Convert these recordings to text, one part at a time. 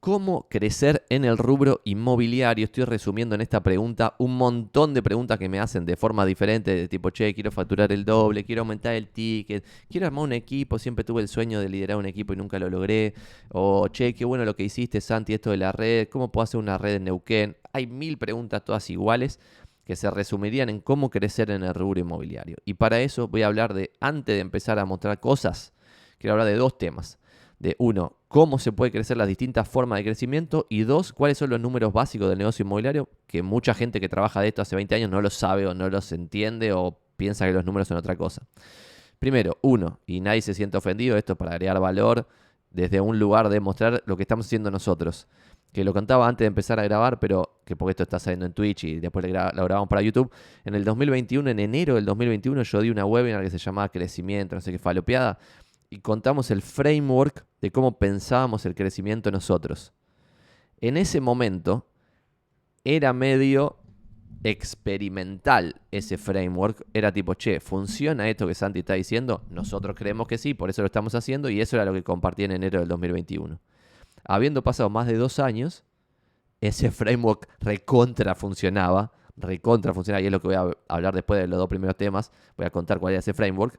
¿Cómo crecer en el rubro inmobiliario? Estoy resumiendo en esta pregunta un montón de preguntas que me hacen de forma diferente, de tipo, che, quiero facturar el doble, quiero aumentar el ticket, quiero armar un equipo, siempre tuve el sueño de liderar un equipo y nunca lo logré. O, che, qué bueno lo que hiciste, Santi, esto de la red, ¿cómo puedo hacer una red en Neuquén? Hay mil preguntas todas iguales que se resumirían en cómo crecer en el rubro inmobiliario. Y para eso voy a hablar de, antes de empezar a mostrar cosas, quiero hablar de dos temas de uno, cómo se puede crecer las distintas formas de crecimiento y dos, cuáles son los números básicos del negocio inmobiliario, que mucha gente que trabaja de esto hace 20 años no lo sabe o no los entiende o piensa que los números son otra cosa. Primero, uno, y nadie se siente ofendido, esto para agregar valor desde un lugar de mostrar lo que estamos haciendo nosotros. Que lo contaba antes de empezar a grabar, pero que porque esto está saliendo en Twitch y después lo grabamos para YouTube. En el 2021, en enero del 2021, yo di una webinar que se llamaba Crecimiento, no sé qué falopeada, y contamos el framework de cómo pensábamos el crecimiento nosotros. En ese momento era medio experimental ese framework. Era tipo, che, ¿funciona esto que Santi está diciendo? Nosotros creemos que sí, por eso lo estamos haciendo y eso era lo que compartí en enero del 2021. Habiendo pasado más de dos años, ese framework recontra funcionaba, recontra funcionaba, y es lo que voy a hablar después de los dos primeros temas, voy a contar cuál era ese framework,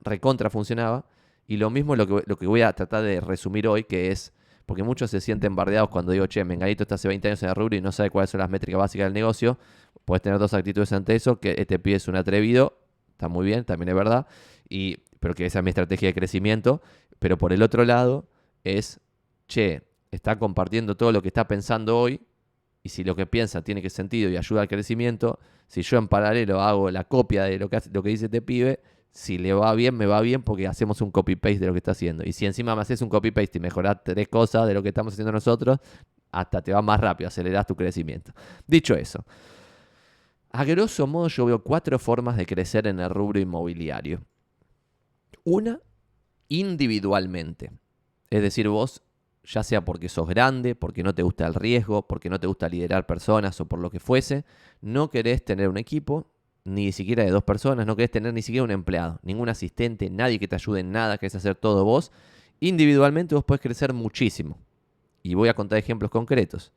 recontra funcionaba, y lo mismo lo que, lo que voy a tratar de resumir hoy, que es, porque muchos se sienten bardeados cuando digo, che, Menganito está hace 20 años en el rubro y no sabe cuáles son las métricas básicas del negocio. Puedes tener dos actitudes ante eso, que este pie es un atrevido, está muy bien, también es verdad, y, pero que esa es mi estrategia de crecimiento. Pero por el otro lado es, che, está compartiendo todo lo que está pensando hoy, y si lo que piensa tiene que sentido y ayuda al crecimiento, si yo en paralelo hago la copia de lo que, lo que dice este pibe, si le va bien, me va bien porque hacemos un copy-paste de lo que está haciendo. Y si encima me haces un copy-paste y mejoras tres cosas de lo que estamos haciendo nosotros, hasta te va más rápido, aceleras tu crecimiento. Dicho eso, a grosso modo yo veo cuatro formas de crecer en el rubro inmobiliario. Una, individualmente. Es decir, vos, ya sea porque sos grande, porque no te gusta el riesgo, porque no te gusta liderar personas o por lo que fuese, no querés tener un equipo, ni siquiera de dos personas, no querés tener ni siquiera un empleado, ningún asistente, nadie que te ayude en nada, querés hacer todo vos, individualmente vos podés crecer muchísimo. Y voy a contar ejemplos concretos.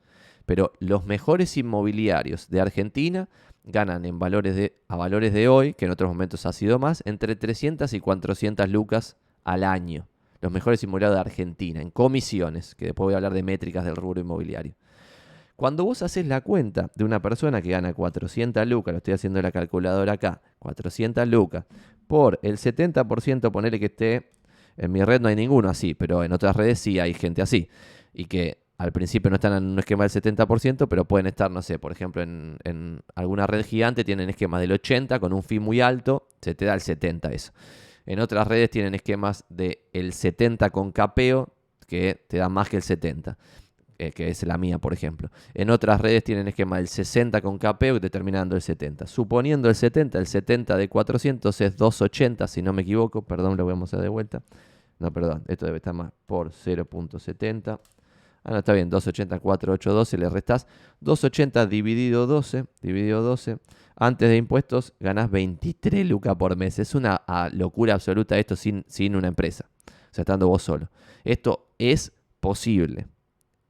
Pero los mejores inmobiliarios de Argentina ganan en valores de, a valores de hoy, que en otros momentos ha sido más, entre 300 y 400 lucas al año. Los mejores inmobiliarios de Argentina, en comisiones, que después voy a hablar de métricas del rubro inmobiliario. Cuando vos haces la cuenta de una persona que gana 400 lucas, lo estoy haciendo en la calculadora acá, 400 lucas, por el 70%, ponele que esté, en mi red no hay ninguno así, pero en otras redes sí hay gente así, y que al principio no están en un esquema del 70%, pero pueden estar, no sé, por ejemplo, en, en alguna red gigante tienen esquemas del 80 con un fee muy alto, se te da el 70 eso. En otras redes tienen esquemas del el 70 con capeo, que te da más que el 70. Eh, que es la mía, por ejemplo. En otras redes tienen esquema del 60 con KPU determinando el 70. Suponiendo el 70, el 70 de 400 es 280, si no me equivoco. Perdón, lo vamos a hacer de vuelta. No, perdón, esto debe estar más por 0.70. Ah, no, está bien, 280, 482, le restás 280 dividido 12, dividido 12. Antes de impuestos ganás 23 lucas por mes. Es una ah, locura absoluta esto sin, sin una empresa. O sea, estando vos solo. Esto es posible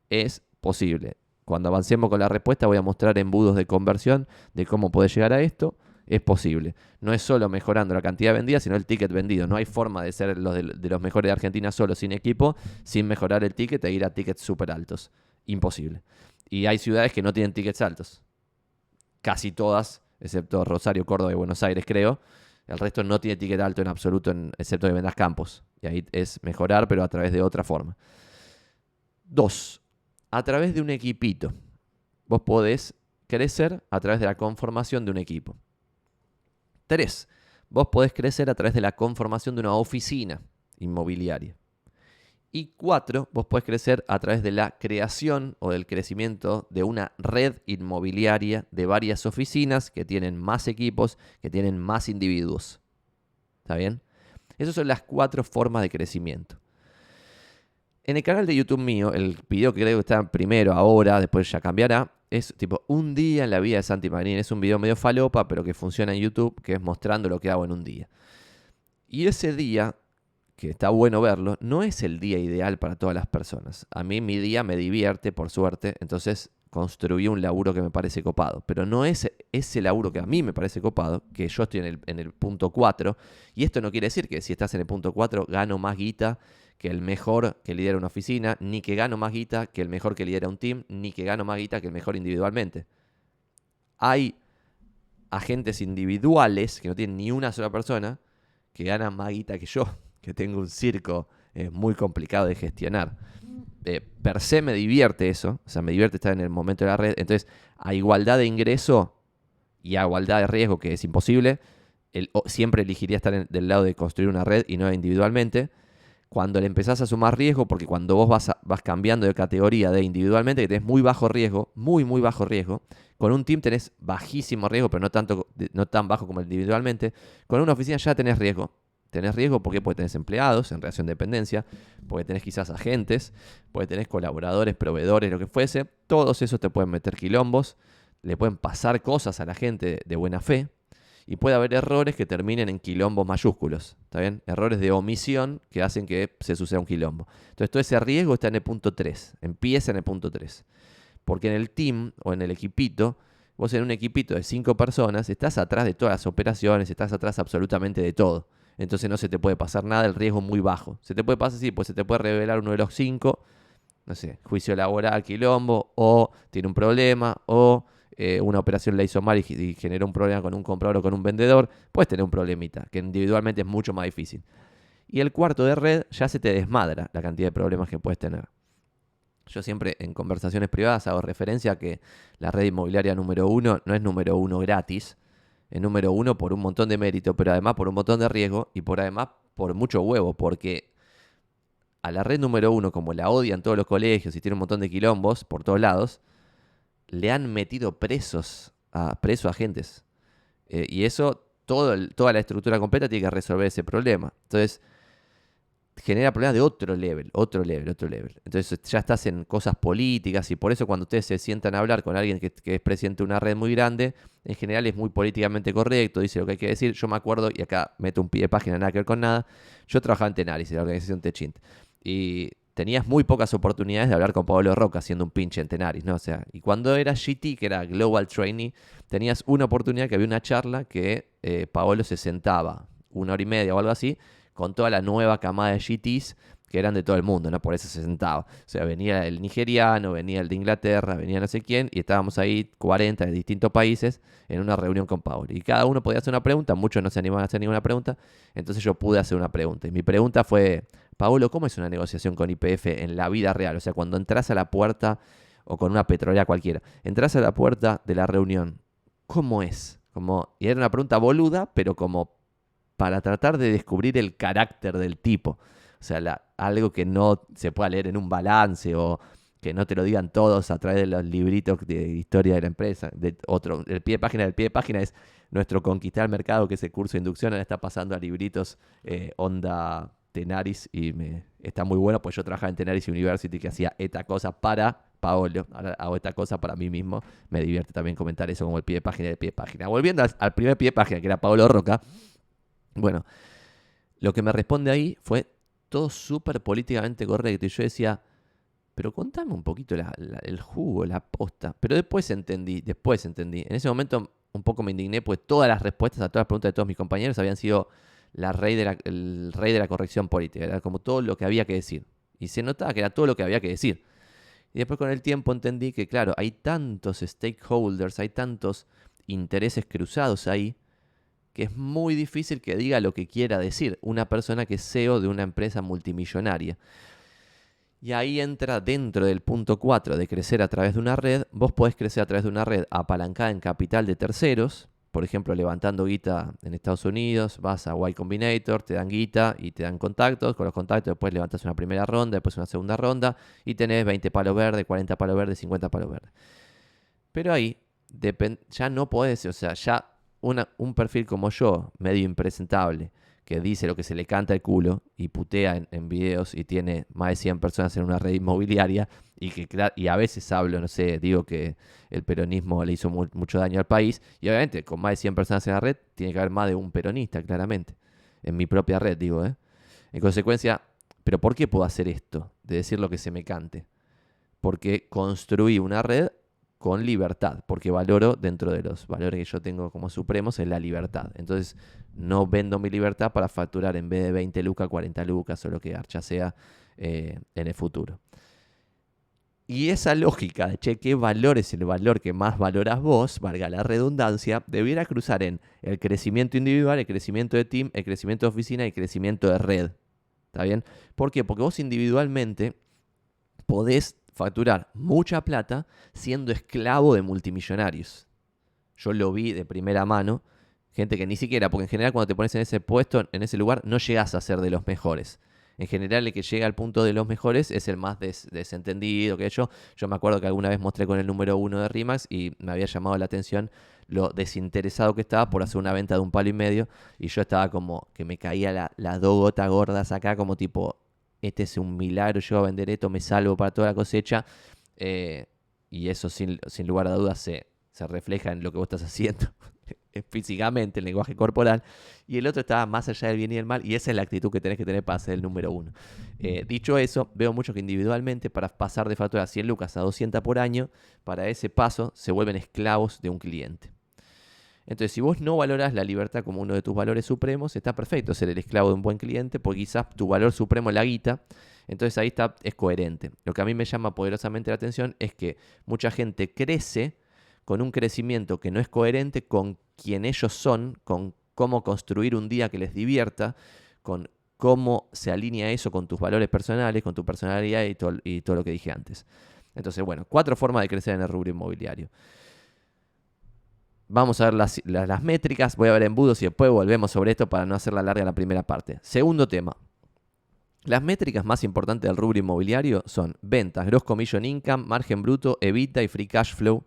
es posible. Cuando avancemos con la respuesta voy a mostrar embudos de conversión de cómo puede llegar a esto. Es posible. No es solo mejorando la cantidad vendida, sino el ticket vendido. No hay forma de ser los de, los mejores de Argentina solo sin equipo, sin mejorar el ticket e ir a tickets súper altos. Imposible. Y hay ciudades que no tienen tickets altos. Casi todas, excepto Rosario, Córdoba y Buenos Aires, creo. El resto no tiene ticket alto en absoluto, excepto que vendas campos. Y ahí es mejorar, pero a través de otra forma. Dos, a través de un equipito. Vos podés crecer a través de la conformación de un equipo. Tres, vos podés crecer a través de la conformación de una oficina inmobiliaria. Y cuatro, vos podés crecer a través de la creación o del crecimiento de una red inmobiliaria de varias oficinas que tienen más equipos, que tienen más individuos. ¿Está bien? Esas son las cuatro formas de crecimiento. En el canal de YouTube mío, el video que creo que está primero ahora, después ya cambiará, es tipo un día en la vida de Santi Magnin. Es un video medio falopa, pero que funciona en YouTube, que es mostrando lo que hago en un día. Y ese día que está bueno verlo, no es el día ideal para todas las personas. A mí mi día me divierte, por suerte, entonces construí un laburo que me parece copado. Pero no es ese laburo que a mí me parece copado, que yo estoy en el, en el punto 4. Y esto no quiere decir que si estás en el punto 4 gano más guita que el mejor que lidera una oficina, ni que gano más guita que el mejor que lidera un team, ni que gano más guita que el mejor individualmente. Hay agentes individuales que no tienen ni una sola persona que ganan más guita que yo, que tengo un circo eh, muy complicado de gestionar. Eh, per se me divierte eso, o sea, me divierte estar en el momento de la red. Entonces, a igualdad de ingreso y a igualdad de riesgo, que es imposible, siempre elegiría estar del lado de construir una red y no individualmente. Cuando le empezás a sumar riesgo, porque cuando vos vas, vas cambiando de categoría de individualmente, que tenés muy bajo riesgo, muy, muy bajo riesgo, con un team tenés bajísimo riesgo, pero no, tanto, no tan bajo como individualmente, con una oficina ya tenés riesgo tenés riesgo porque puede tener empleados en relación de dependencia, porque tenés quizás agentes, porque tenés colaboradores, proveedores, lo que fuese. Todos esos te pueden meter quilombos, le pueden pasar cosas a la gente de buena fe y puede haber errores que terminen en quilombos mayúsculos. ¿Está bien? Errores de omisión que hacen que se suceda un quilombo. Entonces todo ese riesgo está en el punto 3, empieza en el punto 3. Porque en el team o en el equipito, vos en un equipito de 5 personas, estás atrás de todas las operaciones, estás atrás absolutamente de todo entonces no se te puede pasar nada, el riesgo es muy bajo. Se te puede pasar, sí, pues se te puede revelar uno de los cinco, no sé, juicio laboral, quilombo, o tiene un problema, o eh, una operación la hizo mal y, generó un problema con un comprador o con un vendedor, puedes tener un problemita, que individualmente es mucho más difícil. Y el cuarto de red ya se te desmadra la cantidad de problemas que puedes tener. Yo siempre en conversaciones privadas hago referencia a que la red inmobiliaria número uno no es número uno gratis, el número uno por un montón de mérito, pero además por un montón de riesgo y por además por mucho huevo, porque a la red número uno, como la odian todos los colegios y tiene un montón de quilombos por todos lados, le han metido presos a presos agentes. Eh, y eso, todo toda la estructura completa tiene que resolver ese problema. Entonces, genera problemas de otro level, otro level, otro level. Entonces ya estás en cosas políticas y por eso cuando ustedes se sientan a hablar con alguien que, es presidente de una red muy grande, en general es muy políticamente correcto, dice lo que hay que decir. Yo me acuerdo, y acá meto un pie de página, nada que ver con nada, yo trabajaba en Tenaris, en la organización Techint, y tenías muy pocas oportunidades de hablar con Pablo Roca haciendo un pinche en Tenaris, ¿no? O sea, y cuando era GT, que era Global Trainee, tenías una oportunidad que había una charla que eh, Paolo se sentaba una hora y media o algo así, con toda la nueva camada de GTs que eran de todo el mundo, ¿no? Por eso se sentaba. O sea, venía el nigeriano, venía el de Inglaterra, venía no sé quién, y estábamos ahí 40 de distintos países en una reunión con Paolo. Y cada uno podía hacer una pregunta, muchos no se animaban a hacer ninguna pregunta, entonces yo pude hacer una pregunta. Y mi pregunta fue, Paolo, ¿cómo es una negociación con IPF en la vida real? O sea, cuando entras a la puerta, o con una petrolera cualquiera, entras a la puerta de la reunión, ¿cómo es? Como, y era una pregunta boluda, pero como para tratar de descubrir el carácter del tipo. O sea, algo que no se pueda leer en un balance o que no te lo digan todos a través de los libritos de historia de la empresa. De otro, el pie de página del pie de página es nuestro conquistar el mercado, que ese curso de inducción ahora está pasando a libritos eh, onda Tenaris y me está muy bueno, pues yo trabajaba en Tenaris University que hacía esta cosa para Paolo, ahora hago esta cosa para mí mismo, me divierte también comentar eso como el pie de página del pie de página. Volviendo al, al primer pie de página, que era Paolo Roca, bueno, lo que me responde ahí fue todo súper políticamente correcto. Y yo decía, pero contame un poquito el jugo, la posta. Pero después entendí, después entendí. En ese momento un poco me indigné, pues todas las respuestas a todas las preguntas de todos mis compañeros habían sido la rey de la, el rey de la corrección política. Era como todo lo que había que decir. Y se notaba que era todo lo que había que decir. Y después con el tiempo entendí que, claro, hay tantos stakeholders, hay tantos intereses cruzados ahí, que es muy difícil que diga lo que quiera decir una persona que es CEO de una empresa multimillonaria. Y ahí entra dentro del punto 4 de crecer a través de una red. Vos podés crecer a través de una red apalancada en capital de terceros. Por ejemplo, levantando guita en Estados Unidos, vas a Y Combinator, te dan guita y te dan contactos. Con los contactos después levantas una primera ronda, después una segunda ronda y tenés 20 palos verdes, 40 palos verdes, 50 palos verdes. Pero ahí ya no podés, o sea, ya un perfil como yo, medio impresentable, que dice lo que se le canta el culo y putea en, videos y tiene más de 100 personas en una red inmobiliaria y que y a veces hablo, no sé, digo que el peronismo le hizo mucho daño al país y obviamente con más de 100 personas en la red tiene que haber más de un peronista, claramente. En mi propia red, digo, ¿eh? En consecuencia, ¿pero por qué puedo hacer esto? De decir lo que se me cante. Porque construí una red con libertad, porque valoro dentro de los valores que yo tengo como supremos es la libertad. Entonces, no vendo mi libertad para facturar en vez de 20 lucas, 40 lucas o lo que archa sea eh, en el futuro. Y esa lógica de, che, ¿qué valor es el valor que más valoras vos? Valga la redundancia, debiera cruzar en el crecimiento individual, el crecimiento de team, el crecimiento de oficina y el crecimiento de red. ¿Está bien? ¿Por qué? Porque vos individualmente podés facturar mucha plata siendo esclavo de multimillonarios. Yo lo vi de primera mano, gente que ni siquiera, porque en general cuando te pones en ese puesto, en ese lugar, no llegas a ser de los mejores en general el que llega al punto de los mejores es el más desentendido que yo. Yo me acuerdo que alguna vez mostré con el número uno de Rimax y me había llamado la atención lo desinteresado que estaba por hacer una venta de un palo y medio y yo estaba como que me caía las la dos gotas gordas acá como tipo, este es un milagro, yo voy a vender esto, me salvo para toda la cosecha eh, y eso sin, lugar a dudas se, refleja en lo que vos estás haciendo. físicamente, el lenguaje corporal, y el otro estaba más allá del bien y del mal, y esa es la actitud que tenés que tener para ser el número uno. Eh, dicho eso, veo mucho que individualmente, para pasar de factura a 100 lucas a 200 por año, para ese paso se vuelven esclavos de un cliente. Entonces, si vos no valoras la libertad como uno de tus valores supremos, está perfecto ser el esclavo de un buen cliente, porque quizás tu valor supremo es la guita, entonces ahí está, es coherente. Lo que a mí me llama poderosamente la atención es que mucha gente crece con un crecimiento que no es coherente con quien ellos son, con cómo construir un día que les divierta, con cómo se alinea eso con tus valores personales, con tu personalidad y todo, y todo lo que dije antes. Entonces, bueno, cuatro formas de crecer en el rubro inmobiliario. Vamos a ver las, las, métricas, voy a ver embudos y después volvemos sobre esto para no hacerla larga la primera parte. Segundo tema. Las métricas más importantes del rubro inmobiliario son ventas, gross commission income, margen bruto, evita y free cash flow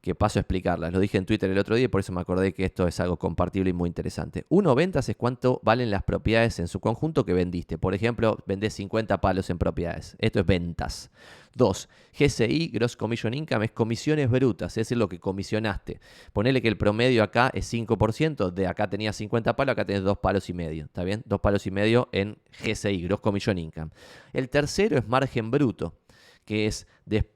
que paso a explicarlas. Lo dije en Twitter el otro día y por eso me acordé que esto es algo compartible y muy interesante. Uno, ventas es cuánto valen las propiedades en su conjunto que vendiste. Por ejemplo, vendés 50 palos en propiedades. Esto es ventas. Dos, GCI, Gross Commission Income, es comisiones brutas, es lo que comisionaste. Ponele que el promedio acá es 5%, de acá tenías 50 palos, acá tenés dos palos y medio, ¿está bien? Dos palos y medio en GCI, Gross Commission Income. El tercero es margen bruto que es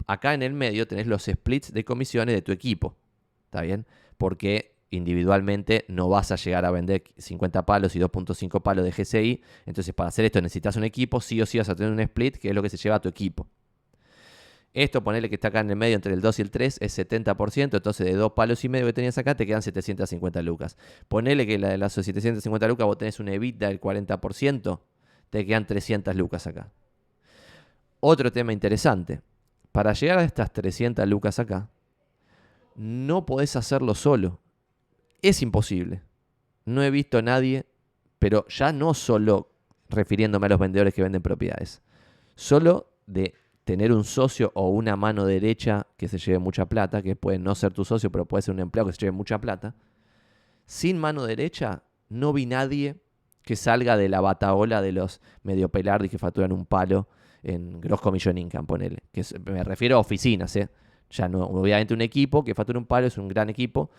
acá en el medio tenés los splits de comisiones de tu equipo. ¿Está bien? Porque individualmente no vas a llegar a vender 50 palos y 2.5 palos de GCI. Entonces, para hacer esto necesitas un equipo, sí o sí vas a tener un split, que es lo que se lleva a tu equipo. Esto, ponerle que está acá en el medio entre el 2 y el 3, es 70%. Entonces, de dos palos y medio que tenías acá, te quedan 750 lucas. Ponele que de las 750 lucas vos tenés un EBITDA del 40%, te quedan 300 lucas acá. Otro tema interesante. Para llegar a estas 300 lucas acá, no podés hacerlo solo. Es imposible. No he visto a nadie, pero ya no solo refiriéndome a los vendedores que venden propiedades, solo de tener un socio o una mano derecha que se lleve mucha plata, que puede no ser tu socio, pero puede ser un empleado que se lleve mucha plata. Sin mano derecha, no vi nadie que salga de la bataola de los medio pelardi que facturan un palo en Gross Commission Income, ponele. Que me refiero a oficinas, ¿eh? Ya no, obviamente un equipo que factura un palo es un gran equipo.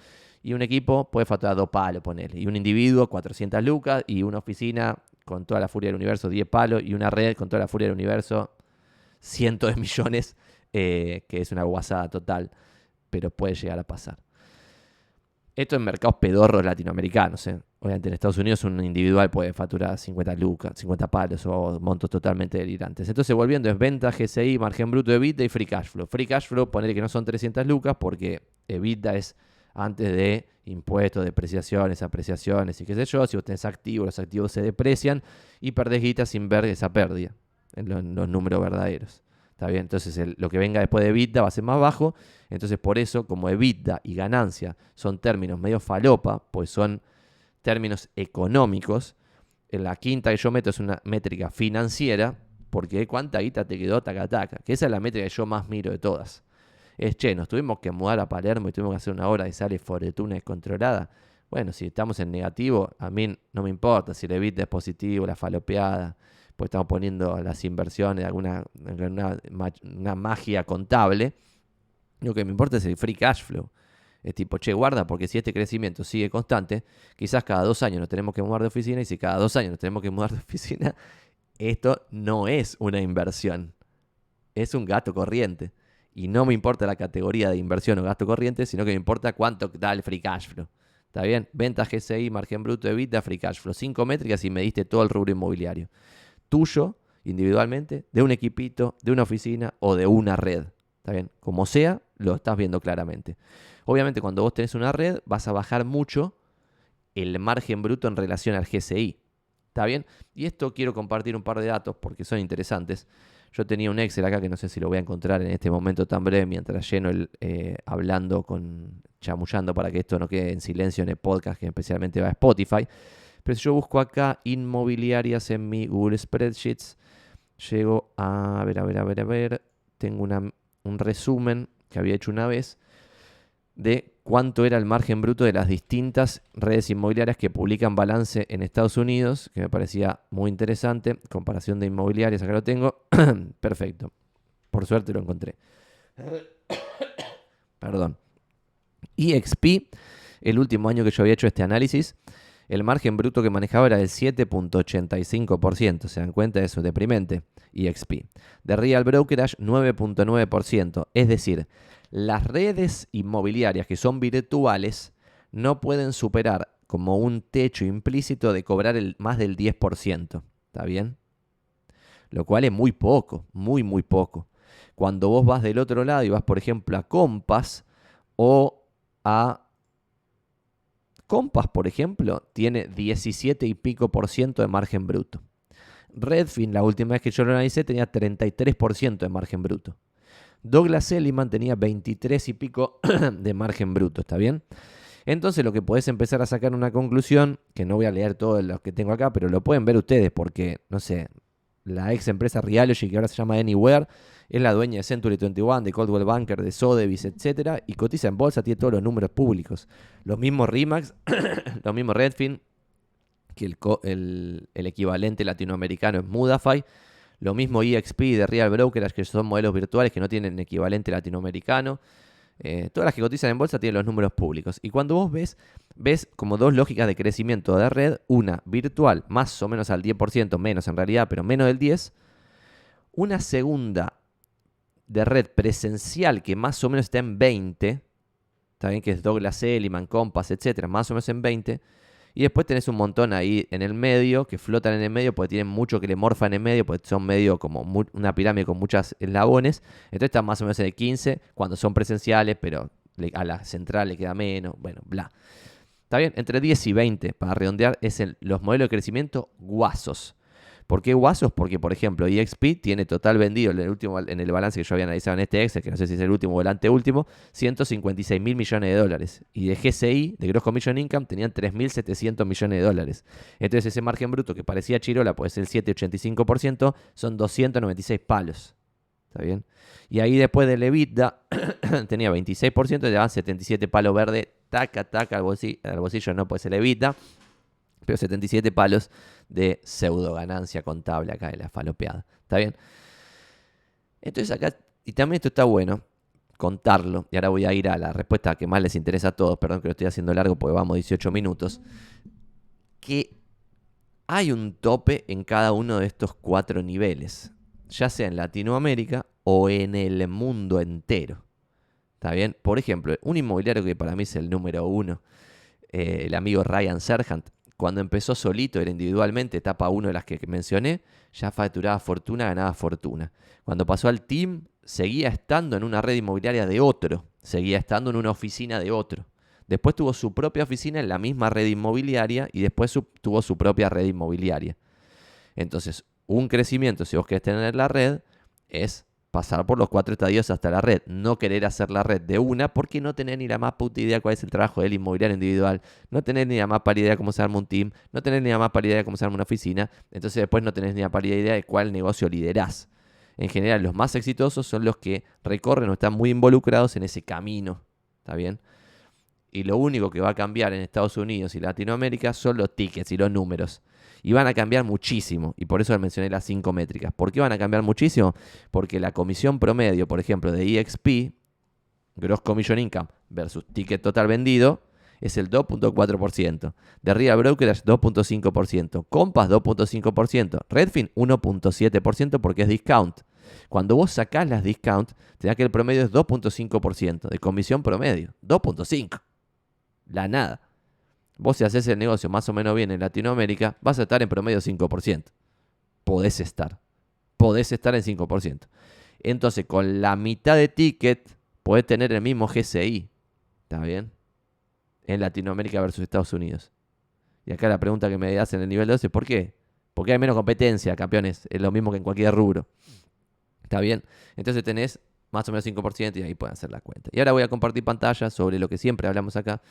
Y un equipo puede facturar dos palos, ponele. Y un individuo, 400 lucas. Y una oficina con toda la furia del universo, 10 palos. Y una red con toda la furia del universo, cientos de millones. Eh, que es una guasada total. Pero puede llegar a pasar. Esto en mercados pedorros latinoamericanos. ¿eh? Obviamente en Estados Unidos un individual puede facturar 50 lucas, 50 palos o montos totalmente delirantes. Entonces volviendo es venta, GCI, margen bruto de EBITDA y free cash flow. Free cash flow, ponerle que no son 300 lucas porque EBITDA es antes de impuestos, depreciaciones, apreciaciones y qué sé yo. Si vos tenés activos, los activos se deprecian y perdés guita sin ver esa pérdida en los números verdaderos. Entonces lo que venga después de EBITDA va a ser más bajo. Entonces por eso, como EBITDA y ganancia son términos medio falopa, pues son términos económicos, en la quinta que yo meto es una métrica financiera, porque cuánta guita te quedó taca taca, que esa es la métrica que yo más miro de todas. Es, che, nos tuvimos que mudar a Palermo y tuvimos que hacer una hora de sale fortuna descontrolada. Bueno, si estamos en negativo, a mí no me importa si el EBITDA es positivo, la falopeada, pues estamos poniendo las inversiones, alguna una, magia contable. Lo que me importa es el free cash flow. Es tipo, che, guarda, porque si este crecimiento sigue constante, quizás cada dos años nos tenemos que mudar de oficina y si cada dos años nos tenemos que mudar de oficina, esto no es una inversión, es un gasto corriente. Y no me importa la categoría de inversión o gasto corriente, sino que me importa cuánto da el free cash flow. ¿Está bien? Venta GCI, margen bruto de vida, free cash flow. Cinco métricas y me diste todo el rubro inmobiliario. Tuyo, individualmente, de un equipito, de una oficina o de una red. ¿Está bien? Como sea, lo estás viendo claramente. Obviamente, cuando vos tenés una red, vas a bajar mucho el margen bruto en relación al GCI. ¿Está bien? Y esto quiero compartir un par de datos porque son interesantes. Yo tenía un Excel acá que no sé si lo voy a encontrar en este momento tan breve mientras lleno el eh, hablando con chamullando para que esto no quede en silencio en el podcast que especialmente va a Spotify. Pero si yo busco acá inmobiliarias en mi Google Spreadsheets, llego a, ver, a ver, a ver, a ver, tengo un resumen que había hecho una vez de cuánto era el margen bruto de las distintas redes inmobiliarias que publican balance en Estados Unidos, que me parecía muy interesante. Comparación de inmobiliarias, acá lo tengo. Perfecto. Por suerte lo encontré. Perdón. EXP, el último año que yo había hecho este análisis, el margen bruto que manejaba era del 7.85%. ¿Se dan cuenta? Eso es deprimente. EXP. De Real Brokerage, 9.9%. Es decir, las redes inmobiliarias que son virtuales no pueden superar como un techo implícito de cobrar el, más del 10%. ¿Está bien? Lo cual es muy poco, muy, muy poco. Cuando vos vas del otro lado y vas, por ejemplo, a Compass o a... Compass, por ejemplo, tiene 17 y pico por ciento de margen bruto. Redfin, la última vez que yo lo analicé, tenía 33% de margen bruto. Douglas Elliman tenía 23 y pico de margen bruto, ¿está bien? Entonces lo que podés empezar a sacar una conclusión, que no voy a leer todo lo que tengo acá, pero lo pueden ver ustedes porque, no sé, la ex empresa Realogy, que ahora se llama Anywhere, es la dueña de Century 21, de Coldwell Banker, de Sotheby's, etc. Y cotiza en bolsa, tiene todos los números públicos. Los mismos RIMAX, los mismos Redfin, que el, el equivalente latinoamericano es Mudafy, lo mismo EXP de Real Brokerage, que son modelos virtuales que no tienen equivalente latinoamericano. Eh, todas las que cotizan en bolsa tienen los números públicos. Y cuando vos ves, ves como dos lógicas de crecimiento de red. Una virtual, más o menos al 10%, menos en realidad, pero menos del 10%. Una segunda de red presencial que más o menos está en 20%. También que es Douglas Elliman, Compass, etcétera, más o menos en 20%. Y después tenés un montón ahí en el medio, que flotan en el medio, porque tienen mucho que le morfan en el medio, porque son medio como una pirámide con muchas eslabones. Entonces están más o menos en el 15 cuando son presenciales, pero a la central le queda menos, bueno, bla. Está bien, entre 10 y 20, para redondear, es el, los modelos de crecimiento guasos. ¿Por qué guasos? Porque, por ejemplo, EXP tiene total vendido en el, último, en el balance que yo había analizado en este Excel, que no sé si es el último o el anteúltimo, 156 mil millones de dólares. Y de GCI, de Gross Commission Income, tenían 3.700 millones de dólares. Entonces ese margen bruto que parecía chirola, pues el 7,85%, son 296 palos. ¿Está bien? Y ahí después del EBITDA tenía 26%, le daban 77 palos verde, taca, taca al bolsillo, no puede ser EBITDA pero 77 palos de pseudo ganancia contable acá de la falopeada. ¿Está bien? Entonces acá, y también esto está bueno, contarlo, y ahora voy a ir a la respuesta que más les interesa a todos, perdón que lo estoy haciendo largo porque vamos 18 minutos, que hay un tope en cada uno de estos cuatro niveles, ya sea en Latinoamérica o en el mundo entero. ¿Está bien? Por ejemplo, un inmobiliario que para mí es el número uno, eh, el amigo Ryan Serhant, cuando empezó solito, era individualmente, etapa 1 de las que mencioné, ya facturaba fortuna, ganaba fortuna. Cuando pasó al team, seguía estando en una red inmobiliaria de otro, seguía estando en una oficina de otro. Después tuvo su propia oficina en la misma red inmobiliaria y después tuvo su propia red inmobiliaria. Entonces, un crecimiento, si vos querés tener la red, es pasar por los cuatro estadios hasta la red, no querer hacer la red de una porque no tener ni la más puta idea cuál es el trabajo del inmobiliario individual, no tener ni la más pálida idea cómo se arma un team, no tener ni la más pálida idea cómo se arma una oficina, entonces después no tenés ni la pálida idea de cuál negocio liderás. En general, los más exitosos son los que recorren o están muy involucrados en ese camino, ¿está bien? Y lo único que va a cambiar en Estados Unidos y Latinoamérica son los tickets y los números y van a cambiar muchísimo. Y por eso mencioné las cinco métricas. ¿Por qué van a cambiar muchísimo? Porque la comisión promedio, por ejemplo, de EXP Gross Commission Income versus ticket total vendido, es el 2.4%. De Real Brokerage 2.5%. Compass 2.5%. Redfin 1.7% porque es discount. Cuando vos sacás las discount, te da que el promedio es 2.5% de comisión promedio. 2.5. La nada. Vos si haces el negocio más o menos bien en Latinoamérica, vas a estar en promedio 5%. Podés estar. Podés estar en 5%. Entonces, con la mitad de ticket, podés tener el mismo GCI. ¿Está bien? En Latinoamérica versus Estados Unidos. Y acá la pregunta que me hacen en el nivel 2 es ¿por qué? Porque hay menos competencia, campeones. Es lo mismo que en cualquier rubro. ¿Está bien? Entonces tenés más o menos 5% y ahí pueden hacer la cuenta. Y ahora voy a compartir pantalla sobre lo que siempre hablamos acá,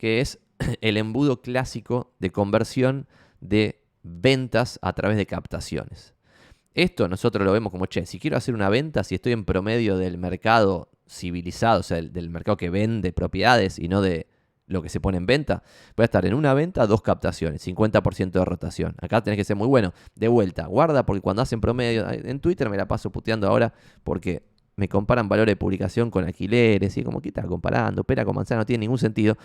que es el embudo clásico de conversión de ventas a través de captaciones. Esto nosotros lo vemos como, che, si quiero hacer una venta, si estoy en promedio del mercado civilizado, o sea, del, mercado que vende propiedades y no de lo que se pone en venta, voy a estar en una venta, dos captaciones, 50% de rotación. Acá tenés que ser muy bueno. De vuelta, guarda porque cuando hacen promedio, en Twitter me la paso puteando ahora porque me comparan valores de publicación con alquileres y como que está comparando, pera con manzana, no tiene ningún sentido.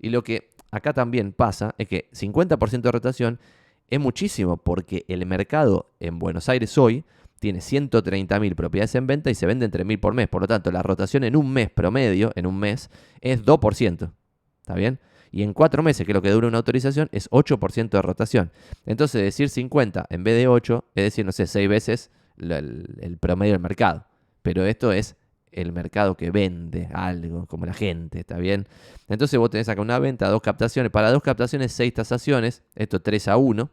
Y lo que acá también pasa es que 50% de rotación es muchísimo porque el mercado en Buenos Aires hoy tiene 130.000 propiedades en venta y se venden 3.000 por mes. Por lo tanto, la rotación en un mes promedio, en un mes, es 2%. ¿Está bien? Y en cuatro meses, que es lo que dura una autorización, es 8% de rotación. Entonces, decir 50 en vez de 8, es decir, no sé, 6 veces el promedio del mercado. Pero esto es el mercado que vende algo, como la gente, ¿está bien? Entonces vos tenés acá una venta, dos captaciones. Para dos captaciones, seis tasaciones. Esto 3 a 1.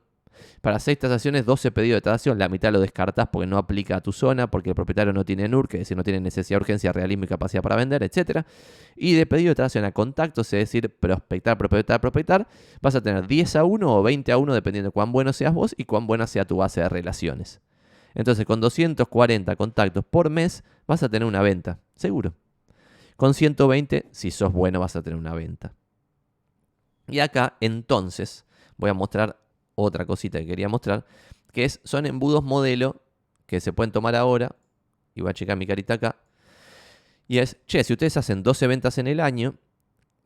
Para seis tasaciones, 12 pedidos de tasación. La mitad lo descartás porque no aplica a tu zona, porque el propietario no tiene NUR, que es decir, no tiene necesidad, urgencia, realismo y capacidad para vender, etc. Y de pedido de tasación a contactos, es decir, prospectar, prospectar, prospectar, vas a tener 10 a 1 o 20 a 1, dependiendo de cuán bueno seas vos y cuán buena sea tu base de relaciones. Entonces, con 240 contactos por mes vas a tener una venta, seguro. Con 120, si sos bueno, vas a tener una venta. Y acá, entonces, voy a mostrar otra cosita que quería mostrar, que es, son embudos modelo que se pueden tomar ahora. Y voy a checar mi carita acá. Y es, che, si ustedes hacen 12 ventas en el año,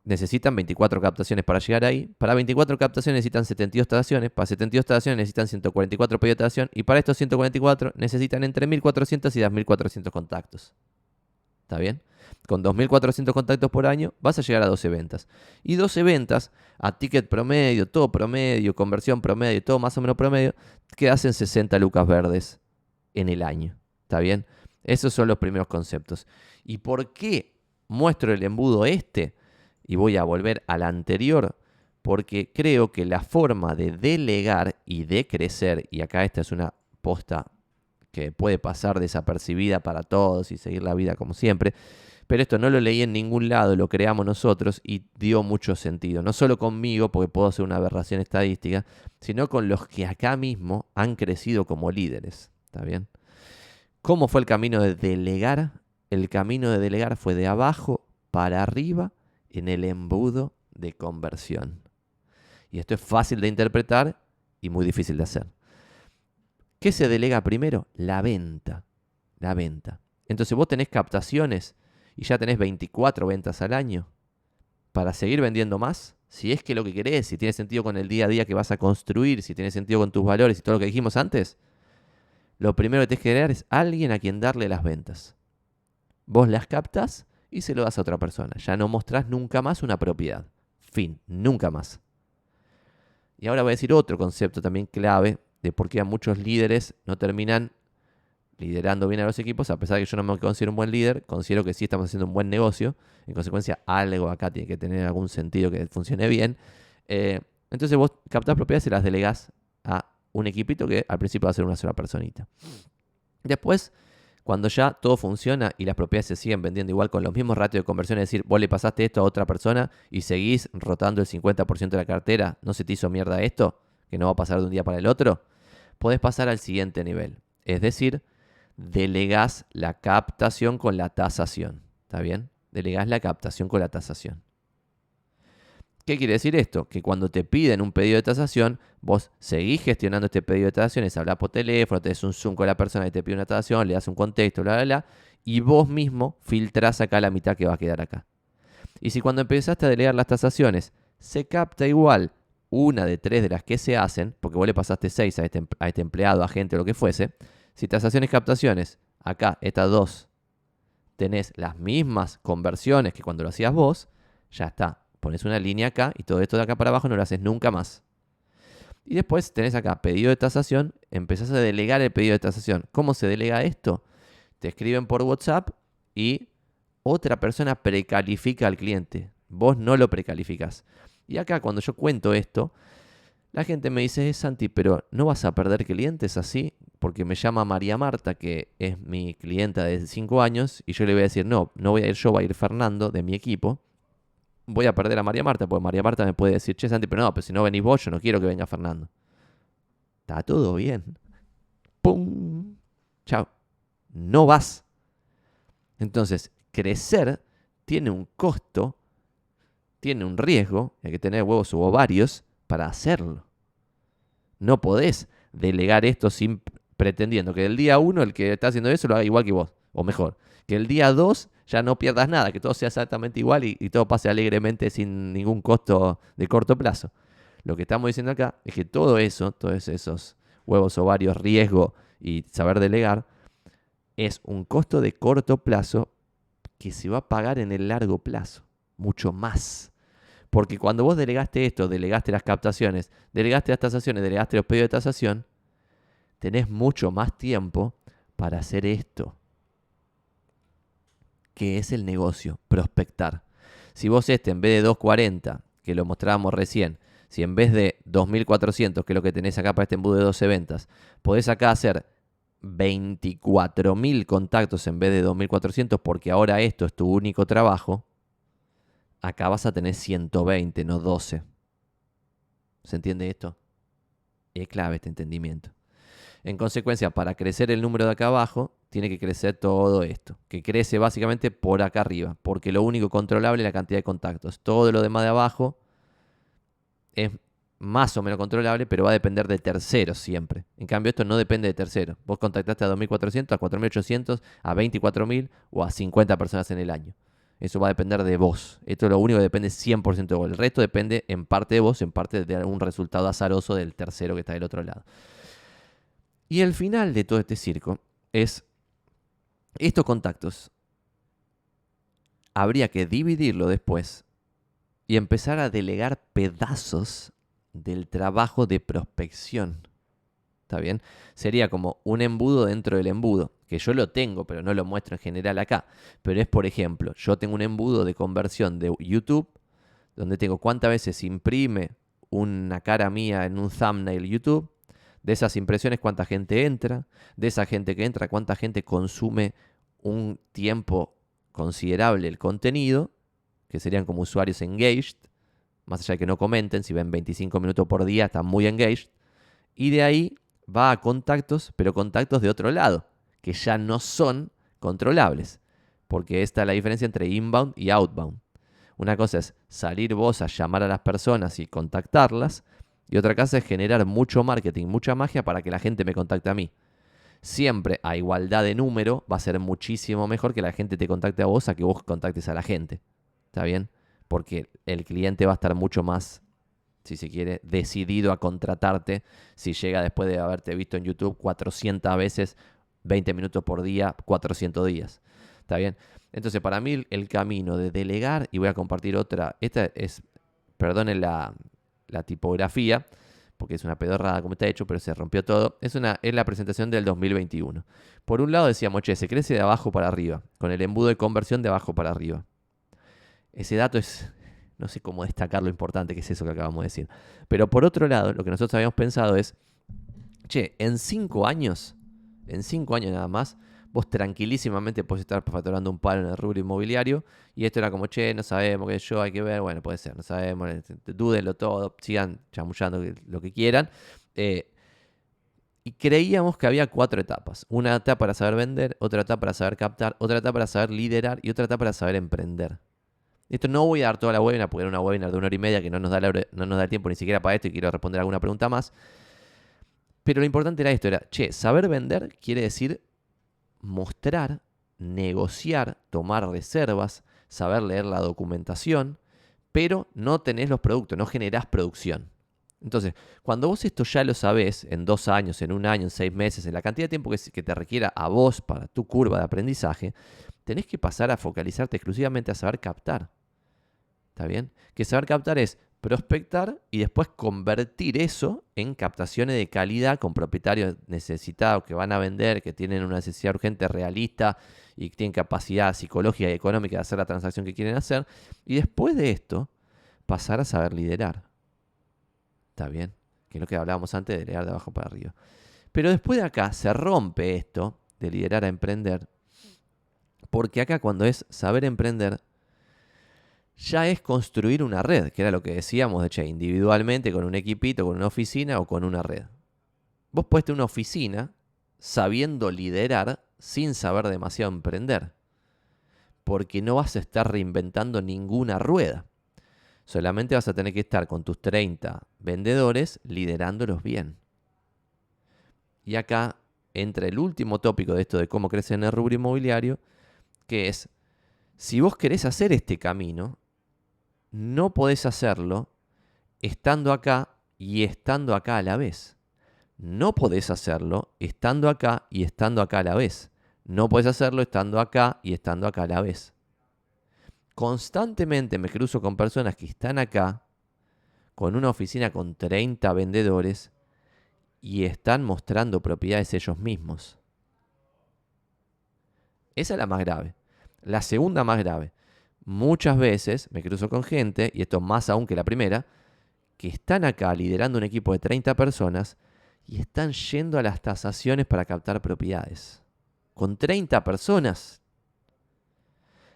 necesitan 24 captaciones para llegar ahí. Para 24 captaciones necesitan 72 estaciones. Para 72 estaciones necesitan 144 pedidos de estación. Y para estos 144 necesitan entre 1400 y 2400 contactos. ¿Está bien? Con 2400 contactos por año vas a llegar a 12 ventas. Y 12 ventas a ticket promedio, todo promedio, conversión promedio, todo más o menos promedio, que hacen 60 lucas verdes en el año. ¿Está bien? Esos son los primeros conceptos. ¿Y por qué muestro el embudo este? Y voy a volver al anterior porque creo que la forma de delegar y de crecer, y acá esta es una posta que puede pasar desapercibida para todos y seguir la vida como siempre, pero esto no lo leí en ningún lado, lo creamos nosotros y dio mucho sentido. No solo conmigo, porque puedo hacer una aberración estadística, sino con los que acá mismo han crecido como líderes. ¿Está bien? ¿Cómo fue el camino de delegar? El camino de delegar fue de abajo para arriba en el embudo de conversión. Y esto es fácil de interpretar y muy difícil de hacer. ¿Qué se delega primero? La venta. La venta. Entonces vos tenés captaciones y ya tenés 24 ventas al año para seguir vendiendo más. Si es que lo que querés, si tiene sentido con el día a día que vas a construir, si tiene sentido con tus valores y todo lo que dijimos antes, lo primero que tenés que crear es alguien a quien darle las ventas. Vos las captas y se lo das a otra persona. Ya no mostrás nunca más una propiedad. Fin, nunca más. Y ahora voy a decir otro concepto también clave de por qué a muchos líderes no terminan liderando bien a los equipos, a pesar de que yo no me considero un buen líder, considero que sí estamos haciendo un buen negocio, en consecuencia algo acá tiene que tener algún sentido que funcione bien. Eh, entonces vos captás propiedades y las delegás a un equipito que al principio va a ser una sola personita. Después cuando ya todo funciona y las propiedades se siguen vendiendo igual con los mismos ratios de conversión, es decir, vos le pasaste esto a otra persona y seguís rotando el 50% de la cartera, ¿no se te hizo mierda esto? Que no va a pasar de un día para el otro. Podés pasar al siguiente nivel. Es decir, delegás la captación con la tasación. ¿Está bien? Delegás la captación con la tasación. ¿Qué quiere decir esto? Que cuando te piden un pedido de tasación, vos seguís gestionando este pedido de tasación, es hablar por teléfono, te des un Zoom con la persona que te pide una tasación, le das un contexto, bla, bla, bla, y vos mismo filtrás acá la mitad que va a quedar acá. Y si cuando empezaste a delegar las tasaciones se capta igual una de tres de las que se hacen, porque vos le pasaste seis a este, a este empleado, agente o lo que fuese, si tasaciones captaciones, acá estas dos tenés las mismas conversiones que cuando lo hacías vos, ya está. Pones una línea acá y todo esto de acá para abajo no lo haces nunca más. Y después tenés acá pedido de tasación, empezás a delegar el pedido de tasación. ¿Cómo se delega esto? Te escriben por WhatsApp y otra persona precalifica al cliente. Vos no lo precalificás. Y acá cuando yo cuento esto, la gente me dice, Santi, pero ¿no vas a perder clientes así? Porque me llama María Marta, que es mi clienta de 5 años, y yo le voy a decir, no, no voy a ir yo, va a ir Fernando de mi equipo voy a perder a María Marta, porque María Marta me puede decir, che, Santi, pero no, pero si no venís vos, yo no quiero que venga Fernando. Está todo bien. ¡Pum! Chao. No vas. Entonces, crecer tiene un costo, tiene un riesgo, hay que tener huevos u ovarios para hacerlo. No podés delegar esto sin pretendiendo que el día uno el que está haciendo eso lo haga igual que vos, o mejor. Que el día dos ya no pierdas nada, que todo sea exactamente igual y, todo pase alegremente sin ningún costo de corto plazo. Lo que estamos diciendo acá es que todo eso, todos esos huevos, ovarios, riesgo y saber delegar, es un costo de corto plazo que se va a pagar en el largo plazo, mucho más. Porque cuando vos delegaste esto, delegaste las captaciones, delegaste las tasaciones, delegaste los pedidos de tasación, tenés mucho más tiempo para hacer esto que es el negocio, prospectar. Si vos este en vez de 240, que lo mostrábamos recién, si en vez de 2400, que es lo que tenés acá para este embudo de 12 ventas, podés acá hacer 24.000 contactos en vez de 2.400 porque ahora esto es tu único trabajo, acá vas a tener 120, no 12. ¿Se entiende esto? Es clave este entendimiento. En consecuencia, para crecer el número de acá abajo, tiene que crecer todo esto, que crece básicamente por acá arriba, porque lo único controlable es la cantidad de contactos. Todo lo demás de abajo es más o menos controlable, pero va a depender de terceros siempre. En cambio, esto no depende de terceros. Vos contactaste a 2.400, a 4.800, a 24.000 o a 50 personas en el año. Eso va a depender de vos. Esto es lo único que depende 100% de vos. El resto depende en parte de vos, en parte de algún resultado azaroso del tercero que está del otro lado. Y el final de todo este circo es estos contactos habría que dividirlo después y empezar a delegar pedazos del trabajo de prospección. ¿Está bien? Sería como un embudo dentro del embudo, que yo lo tengo, pero no lo muestro en general acá. Pero es, por ejemplo, yo tengo un embudo de conversión de YouTube, donde tengo cuántas veces imprime una cara mía en un thumbnail YouTube, de esas impresiones cuánta gente entra, de esa gente que entra cuánta gente consume un tiempo considerable el contenido, que serían como usuarios engaged, más allá de que no comenten, si ven 25 minutos por día están muy engaged, y de ahí va a contactos, pero contactos de otro lado, que ya no son controlables, porque esta es la diferencia entre inbound y outbound. Una cosa es salir vos a llamar a las personas y contactarlas, y otra cosa es generar mucho marketing, mucha magia para que la gente me contacte a mí. Siempre a igualdad de número va a ser muchísimo mejor que la gente te contacte a vos a que vos contactes a la gente. ¿Está bien? Porque el cliente va a estar mucho más, si se quiere, decidido a contratarte si llega después de haberte visto en YouTube 400 veces, 20 minutos por día, 400 días. ¿Está bien? Entonces, para mí el camino de delegar, y voy a compartir otra, esta es, perdonen la, la tipografía, porque es una pedorrada como está hecho, pero se rompió todo. Es, una, es la presentación del 2021. Por un lado decíamos, che, se crece de abajo para arriba, con el embudo de conversión de abajo para arriba. Ese dato es, no sé cómo destacar lo importante que es eso que acabamos de decir. Pero por otro lado, lo que nosotros habíamos pensado es, che, en cinco años, en cinco años nada más, vos tranquilísimamente podés estar facturando un palo en el rubro inmobiliario. Y esto era como, che, no sabemos qué yo, hay que ver. Bueno, puede ser, no sabemos, este, dúdenlo todo, sigan chamullando lo que quieran. Eh, y creíamos que había cuatro etapas. Una etapa para saber vender, otra etapa para saber captar, otra etapa para saber liderar y otra etapa para saber emprender. Esto no voy a dar toda la webinar porque era una webinar de una hora y media que no nos da, no nos da tiempo ni siquiera para esto y quiero responder alguna pregunta más. Pero lo importante era esto, era, che, saber vender quiere decir mostrar negociar, tomar reservas, saber leer la documentación, pero no tenés los productos, no generás producción. Entonces, cuando vos esto ya lo sabés en dos años, en un año, en seis meses, en la cantidad de tiempo que, te requiera a vos para tu curva de aprendizaje, tenés que pasar a focalizarte exclusivamente a saber captar. ¿Está bien? Que saber captar es prospectar y después convertir eso en captaciones de calidad con propietarios necesitados que van a vender, que tienen una necesidad urgente realista y tienen capacidad psicológica y económica de hacer la transacción que quieren hacer. Y después de esto, pasar a saber liderar. ¿Está bien? Que es lo que hablábamos antes de liderar de abajo para arriba. Pero después de acá se rompe esto de liderar a emprender. Porque acá cuando es saber emprender, ya es construir una red, que era lo que decíamos, de che, individualmente, con un equipito, con una oficina o con una red. Vos puedes tener una oficina sabiendo liderar sin saber demasiado emprender, porque no vas a estar reinventando ninguna rueda. Solamente vas a tener que estar con tus 30 vendedores liderándolos bien. Y acá entra el último tópico de esto de cómo crecer en el rubro inmobiliario, que es, si vos querés hacer este camino, no podés hacerlo estando acá y estando acá a la vez. No podés hacerlo estando acá y estando acá a la vez. No podés hacerlo estando acá y estando acá a la vez. Constantemente me cruzo con personas que están acá, con una oficina con 30 vendedores, y están mostrando propiedades ellos mismos. Esa es la más grave. La segunda más grave muchas veces me cruzo con gente, y esto más aún que la primera, que están acá liderando un equipo de 30 personas y están yendo a las tasaciones para captar propiedades. Con 30 personas.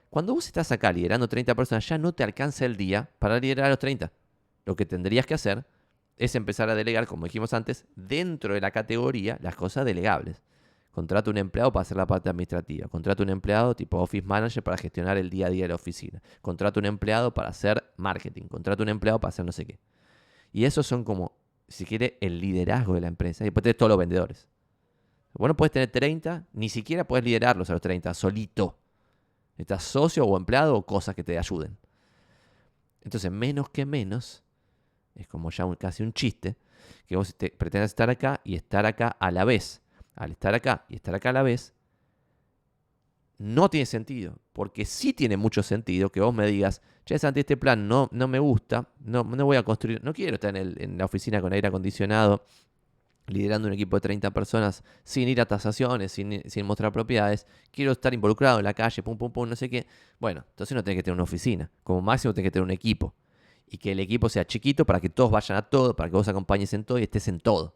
Cuando vos estás acá liderando 30 personas, ya no te alcanza el día para liderar a los 30. Lo que tendrías que hacer es empezar a delegar, como dijimos antes, dentro de la categoría las cosas delegables. Contrata un empleado para hacer la parte administrativa. Contrata un empleado tipo office manager para gestionar el día a día de la oficina. Contrata un empleado para hacer marketing. Contrata un empleado para hacer no sé qué. Y esos son como, si quiere, el liderazgo de la empresa. Y después tenés todos los vendedores. Bueno, puedes tener 30, ni siquiera puedes liderarlos a los 30, solito. Estás socio o empleado o cosas que te ayuden. Entonces, menos que menos, es como ya casi un chiste, que vos te, pretendas estar acá y estar acá a la vez al estar acá y estar acá a la vez, no tiene sentido. Porque sí tiene mucho sentido que vos me digas, che, Santi, este plan no, no me gusta, no, no voy a construir, no quiero estar en, la oficina con aire acondicionado, liderando un equipo de 30 personas sin ir a tasaciones, sin, sin, mostrar propiedades, quiero estar involucrado en la calle, pum, pum, pum, no sé qué. Bueno, entonces no tenés que tener una oficina. Como máximo tenés que tener un equipo. Y que el equipo sea chiquito para que todos vayan a todo, para que vos acompañes en todo y estés en todo.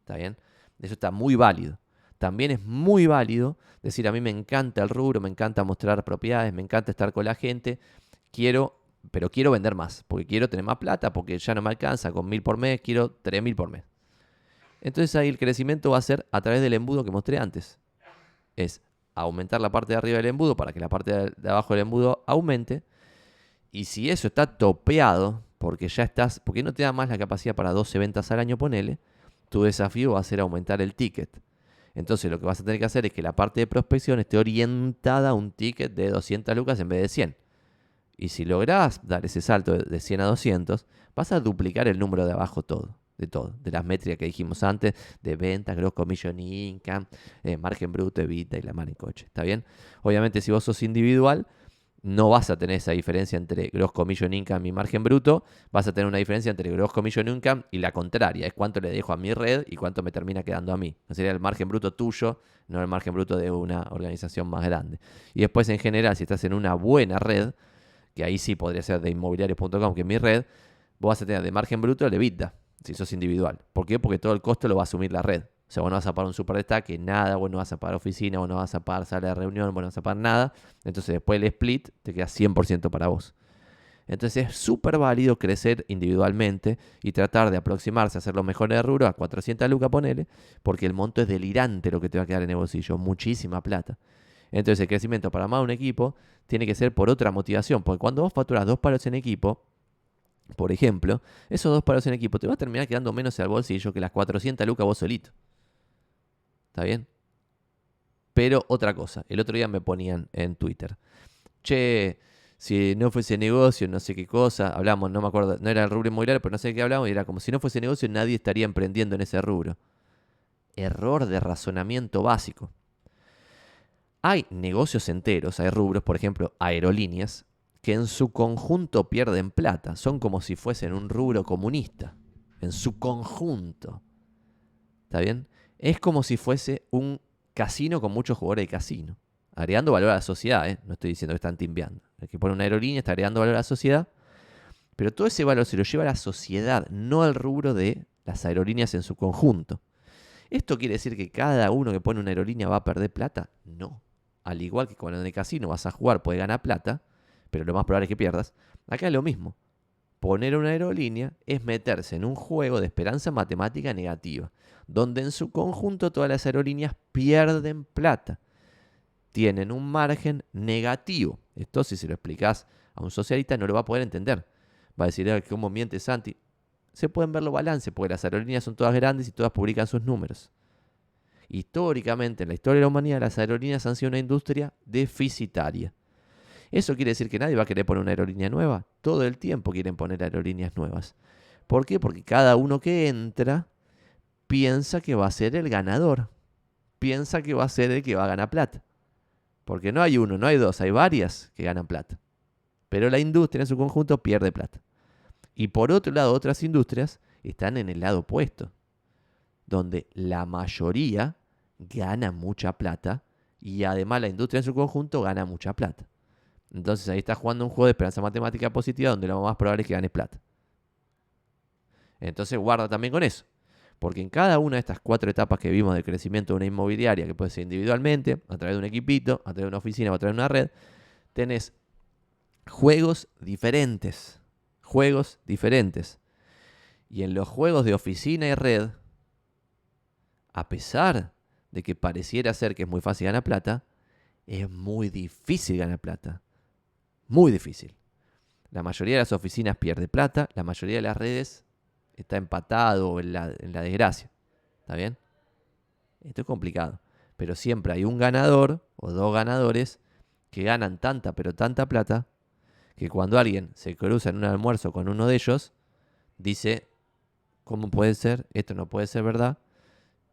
¿Está bien? Eso está muy válido. También es muy válido decir, a mí me encanta el rubro, me encanta mostrar propiedades, me encanta estar con la gente, quiero, pero quiero vender más, porque quiero tener más plata, porque ya no me alcanza con mil por mes, quiero tres mil por mes. Entonces ahí el crecimiento va a ser a través del embudo que mostré antes. Es aumentar la parte de arriba del embudo para que la parte de abajo del embudo aumente. Y si eso está topeado, porque ya estás, porque no te da más la capacidad para 12 ventas al año, ponele, tu desafío va a ser aumentar el ticket. Entonces lo que vas a tener que hacer es que la parte de prospección esté orientada a un ticket de 200 lucas en vez de 100. Y si lográs dar ese salto de 100 a 200, vas a duplicar el número de abajo todo, de todo, de las métricas que dijimos antes, de ventas, gross commission income, eh, margen bruto, evita y la mano en coche. ¿Está bien? Obviamente si vos sos individual, no vas a tener esa diferencia entre gross commission income y margen bruto, vas a tener una diferencia entre gross commission income y la contraria, es cuánto le dejo a mi red y cuánto me termina quedando a mí. sería el margen bruto tuyo, no el margen bruto de una organización más grande. Y después en general, si estás en una buena red, que ahí sí podría ser de inmobiliarios.com, que es mi red, vos vas a tener de margen bruto el EBITDA, si sos individual. ¿Por qué? Porque todo el costo lo va a asumir la red. O sea, vos no vas a pagar un super destaque, nada, vos no vas a pagar oficina, vos no vas a pagar sala de reunión, vos no vas a pagar nada. Entonces después el split te queda 100% para vos. Entonces es súper válido crecer individualmente y tratar de aproximarse a hacer lo mejor de rubro a 400 lucas, ponele, porque el monto es delirante lo que te va a quedar en el bolsillo, muchísima plata. Entonces el crecimiento para más un equipo tiene que ser por otra motivación, porque cuando vos facturas dos palos en equipo, por ejemplo, esos dos palos en equipo te va a terminar quedando menos al bolsillo que las 400 lucas vos solito. ¿Está bien? Pero otra cosa, el otro día me ponían en Twitter, che, si no fuese negocio, no sé qué cosa, hablamos, no me acuerdo, no era el rubro inmobiliario, pero no sé qué hablamos, y era como si no fuese negocio, nadie estaría emprendiendo en ese rubro. Error de razonamiento básico. Hay negocios enteros, hay rubros, por ejemplo, aerolíneas, que en su conjunto pierden plata. Son como si fuesen un rubro comunista. En su conjunto. ¿Está bien? Es como si fuese un casino con muchos jugadores de casino. Agregando valor a la sociedad, ¿eh? No estoy diciendo que están timbeando. El que pone una aerolínea está agregando valor a la sociedad. Pero todo ese valor se lo lleva a la sociedad, no al rubro de las aerolíneas en su conjunto. ¿Esto quiere decir que cada uno que pone una aerolínea va a perder plata? No. Al igual que cuando en el casino vas a jugar puede ganar plata, pero lo más probable es que pierdas. Acá es lo mismo. Poner una aerolínea es meterse en un juego de esperanza matemática negativa, donde en su conjunto todas las aerolíneas pierden plata. Tienen un margen negativo. Esto si se lo explicas a un socialista no lo va a poder entender. Va a decir, ah, ¿cómo miente Santi? Se pueden ver los balances, porque las aerolíneas son todas grandes y todas publican sus números. Históricamente, en la historia de la humanidad, las aerolíneas han sido una industria deficitaria. ¿Eso quiere decir que nadie va a querer poner una aerolínea nueva? Todo el tiempo quieren poner aerolíneas nuevas. ¿Por qué? Porque cada uno que entra piensa que va a ser el ganador. Piensa que va a ser el que va a ganar plata. Porque no hay uno, no hay dos, hay varias que ganan plata. Pero la industria en su conjunto pierde plata. Y por otro lado, otras industrias están en el lado opuesto donde la mayoría gana mucha plata y además la industria en su conjunto gana mucha plata. Entonces ahí está jugando un juego de esperanza matemática positiva donde lo más probable es que gane plata. Entonces guarda también con eso. Porque en cada una de estas cuatro etapas que vimos de crecimiento de una inmobiliaria, que puede ser individualmente, a través de un equipito, a través de una oficina o a través de una red, tenés juegos diferentes. Juegos diferentes. Y en los juegos de oficina y red, a pesar de que pareciera ser que es muy fácil ganar plata, es muy difícil ganar plata. Muy difícil. La mayoría de las oficinas pierde plata, la mayoría de las redes está empatado en la, en la desgracia. ¿Está bien? Esto es complicado. Pero siempre hay un ganador o dos ganadores que ganan tanta, pero tanta plata, que cuando alguien se cruza en un almuerzo con uno de ellos, dice, ¿cómo puede ser? Esto no puede ser verdad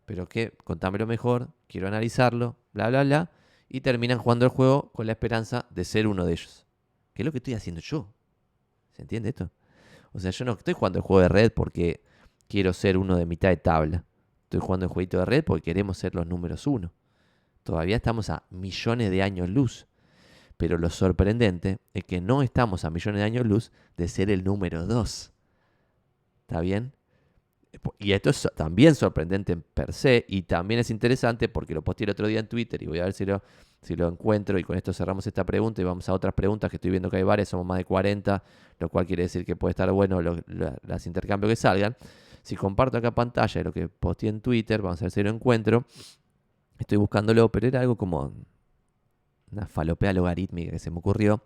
pero que contámelo mejor, quiero analizarlo, bla, bla, bla, y terminan jugando el juego con la esperanza de ser uno de ellos. ¿Qué es lo que estoy haciendo yo? ¿Se entiende esto? O sea, yo no estoy jugando el juego de red porque quiero ser uno de mitad de tabla. Estoy jugando el jueguito de red porque queremos ser los números uno. Todavía estamos a millones de años luz. Pero lo sorprendente es que no estamos a millones de años luz de ser el número dos. ¿Está bien? Y esto es también sorprendente en per se y también es interesante porque lo posteé el otro día en Twitter y voy a ver si lo, si lo encuentro y con esto cerramos esta pregunta y vamos a otras preguntas que estoy viendo que hay varias, somos más de 40, lo cual quiere decir que puede estar bueno los intercambios que salgan. Si comparto acá pantalla lo que posteé en Twitter, vamos a ver si lo encuentro. Estoy buscándolo, pero era algo como una falopea logarítmica que se me ocurrió,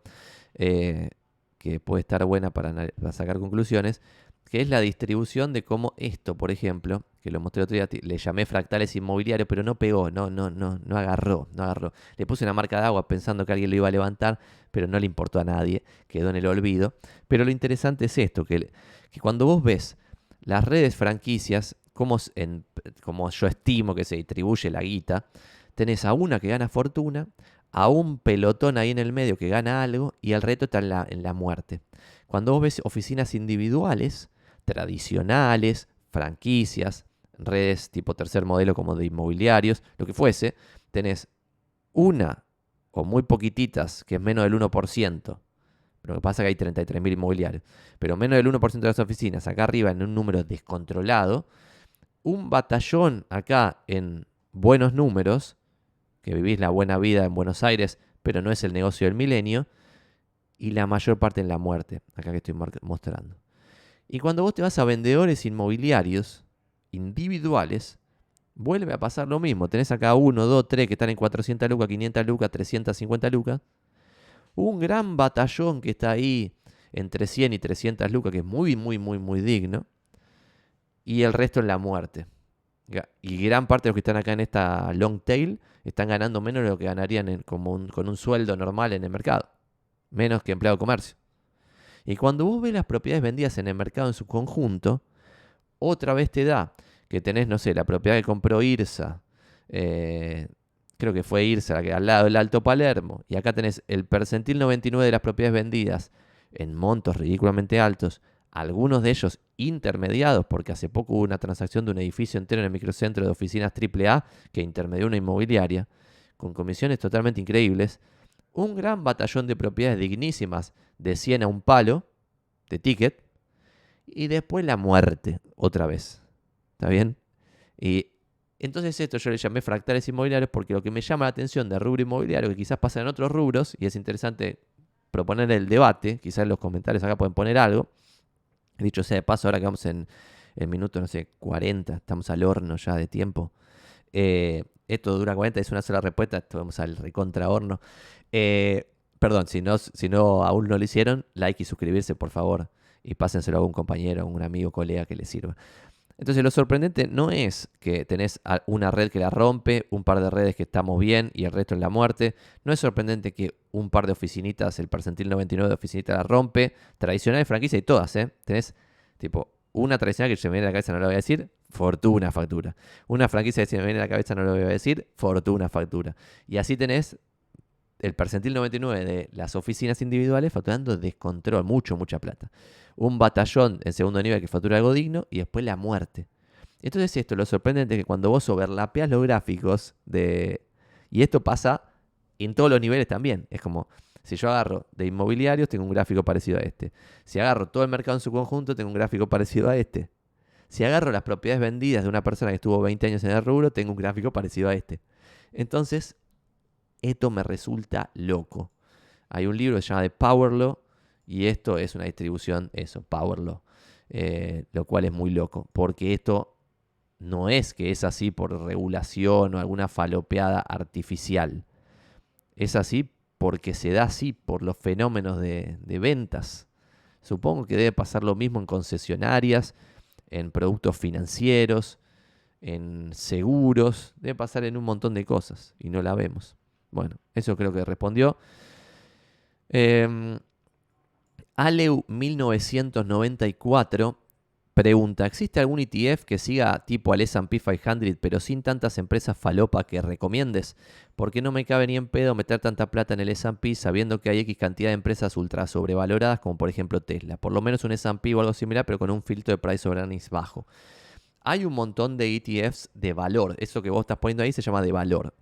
eh, que puede estar buena para, para sacar conclusiones que es la distribución de cómo esto, por ejemplo, que lo mostré otro día, le llamé fractales inmobiliarios, pero no pegó, no, no, no, no agarró, no agarró. Le puse una marca de agua pensando que alguien lo iba a levantar, pero no le importó a nadie, quedó en el olvido. Pero lo interesante es esto, que, que cuando vos ves las redes franquicias, como, en, como yo estimo que se distribuye la guita, tenés a una que gana fortuna, a un pelotón ahí en el medio que gana algo y el reto está en la, en la muerte. Cuando vos ves oficinas individuales, tradicionales, franquicias, redes tipo tercer modelo como de inmobiliarios, lo que fuese, tenés una o muy poquititas, que es menos del 1%, pero lo que pasa es que hay 33.000 inmobiliarios, pero menos del 1% de las oficinas, acá arriba en un número descontrolado, un batallón acá en buenos números, que vivís la buena vida en Buenos Aires, pero no es el negocio del milenio, y la mayor parte en la muerte, acá que estoy mostrando. Y cuando vos te vas a vendedores inmobiliarios individuales, vuelve a pasar lo mismo. Tenés acá uno, dos, tres que están en 400 lucas, 500 lucas, 350 lucas. Un gran batallón que está ahí entre 100 y 300 lucas, que es muy, muy, muy, muy digno. Y el resto en la muerte. Y gran parte de los que están acá en esta long tail están ganando menos de lo que ganarían como con un sueldo normal en el mercado. Menos que empleado de comercio. Y cuando vos ves las propiedades vendidas en el mercado en su conjunto, otra vez te da que tenés, no sé, la propiedad que compró IRSA, eh, creo que fue IRSA, la que al lado del Alto Palermo, y acá tenés el percentil 99 de las propiedades vendidas en montos ridículamente altos, algunos de ellos intermediados, porque hace poco hubo una transacción de un edificio entero en el microcentro de oficinas AAA que intermedió una inmobiliaria, con comisiones totalmente increíbles, un gran batallón de propiedades dignísimas de 100 a un palo, de ticket, y después la muerte, otra vez. ¿Está bien? Y entonces esto yo le llamé fractales inmobiliarios porque lo que me llama la atención de rubro inmobiliario, que quizás pasa en otros rubros, y es interesante proponer el debate, quizás en los comentarios acá pueden poner algo, dicho sea de paso, ahora que vamos en el minuto, no sé, 40, estamos al horno ya de tiempo. Eh, esto dura 40, es una sola respuesta, esto vamos al recontra horno. Eh, perdón, si no, si no aún no lo hicieron, like y suscribirse, por favor. Y pásenselo a algún compañero, a un amigo, colega que les sirva. Entonces lo sorprendente no es que tenés una red que la rompe, un par de redes que estamos bien y el resto en la muerte. No es sorprendente que un par de oficinitas, el percentil 99 de oficinitas la rompe. Tradicional franquicia y todas, ¿eh? Tenés tipo una tradicional que se me viene a la cabeza, no lo voy a decir, fortuna factura. Una franquicia que se me viene a la cabeza, no lo voy a decir, fortuna factura. Y así tenés el percentil 99 de las oficinas individuales facturando descontrol, mucho, mucha plata. Un batallón en segundo nivel que factura algo digno y después la muerte. Entonces esto, lo sorprendente es que cuando vos overlapeas los gráficos de... Y esto pasa en todos los niveles también. Es como, si yo agarro de inmobiliarios, tengo un gráfico parecido a este. Si agarro todo el mercado en su conjunto, tengo un gráfico parecido a este. Si agarro las propiedades vendidas de una persona que estuvo 20 años en el rubro, tengo un gráfico parecido a este. Entonces, esto me resulta loco. Hay un libro que se llama The Power Law y esto es una distribución, eso, Power Law. Eh, lo cual es muy loco, porque esto no es que es así por regulación o alguna falopeada artificial. Es así porque se da así por los fenómenos de, ventas. Supongo que debe pasar lo mismo en concesionarias, en productos financieros, en seguros, debe pasar en un montón de cosas y no la vemos. Bueno, eso creo que respondió. Em, Aleu 1994 pregunta, ¿existe algún ETF que siga tipo al S&P 500 pero sin tantas empresas falopa que recomiendes? Porque no me cabe ni en pedo meter tanta plata en el S&P sabiendo que hay X cantidad de empresas ultra sobrevaloradas como por ejemplo Tesla. Por lo menos un S&P o algo similar pero con un filtro de price over earnings bajo. Hay un montón de ETFs de valor. Eso que vos estás poniendo ahí se llama de valor.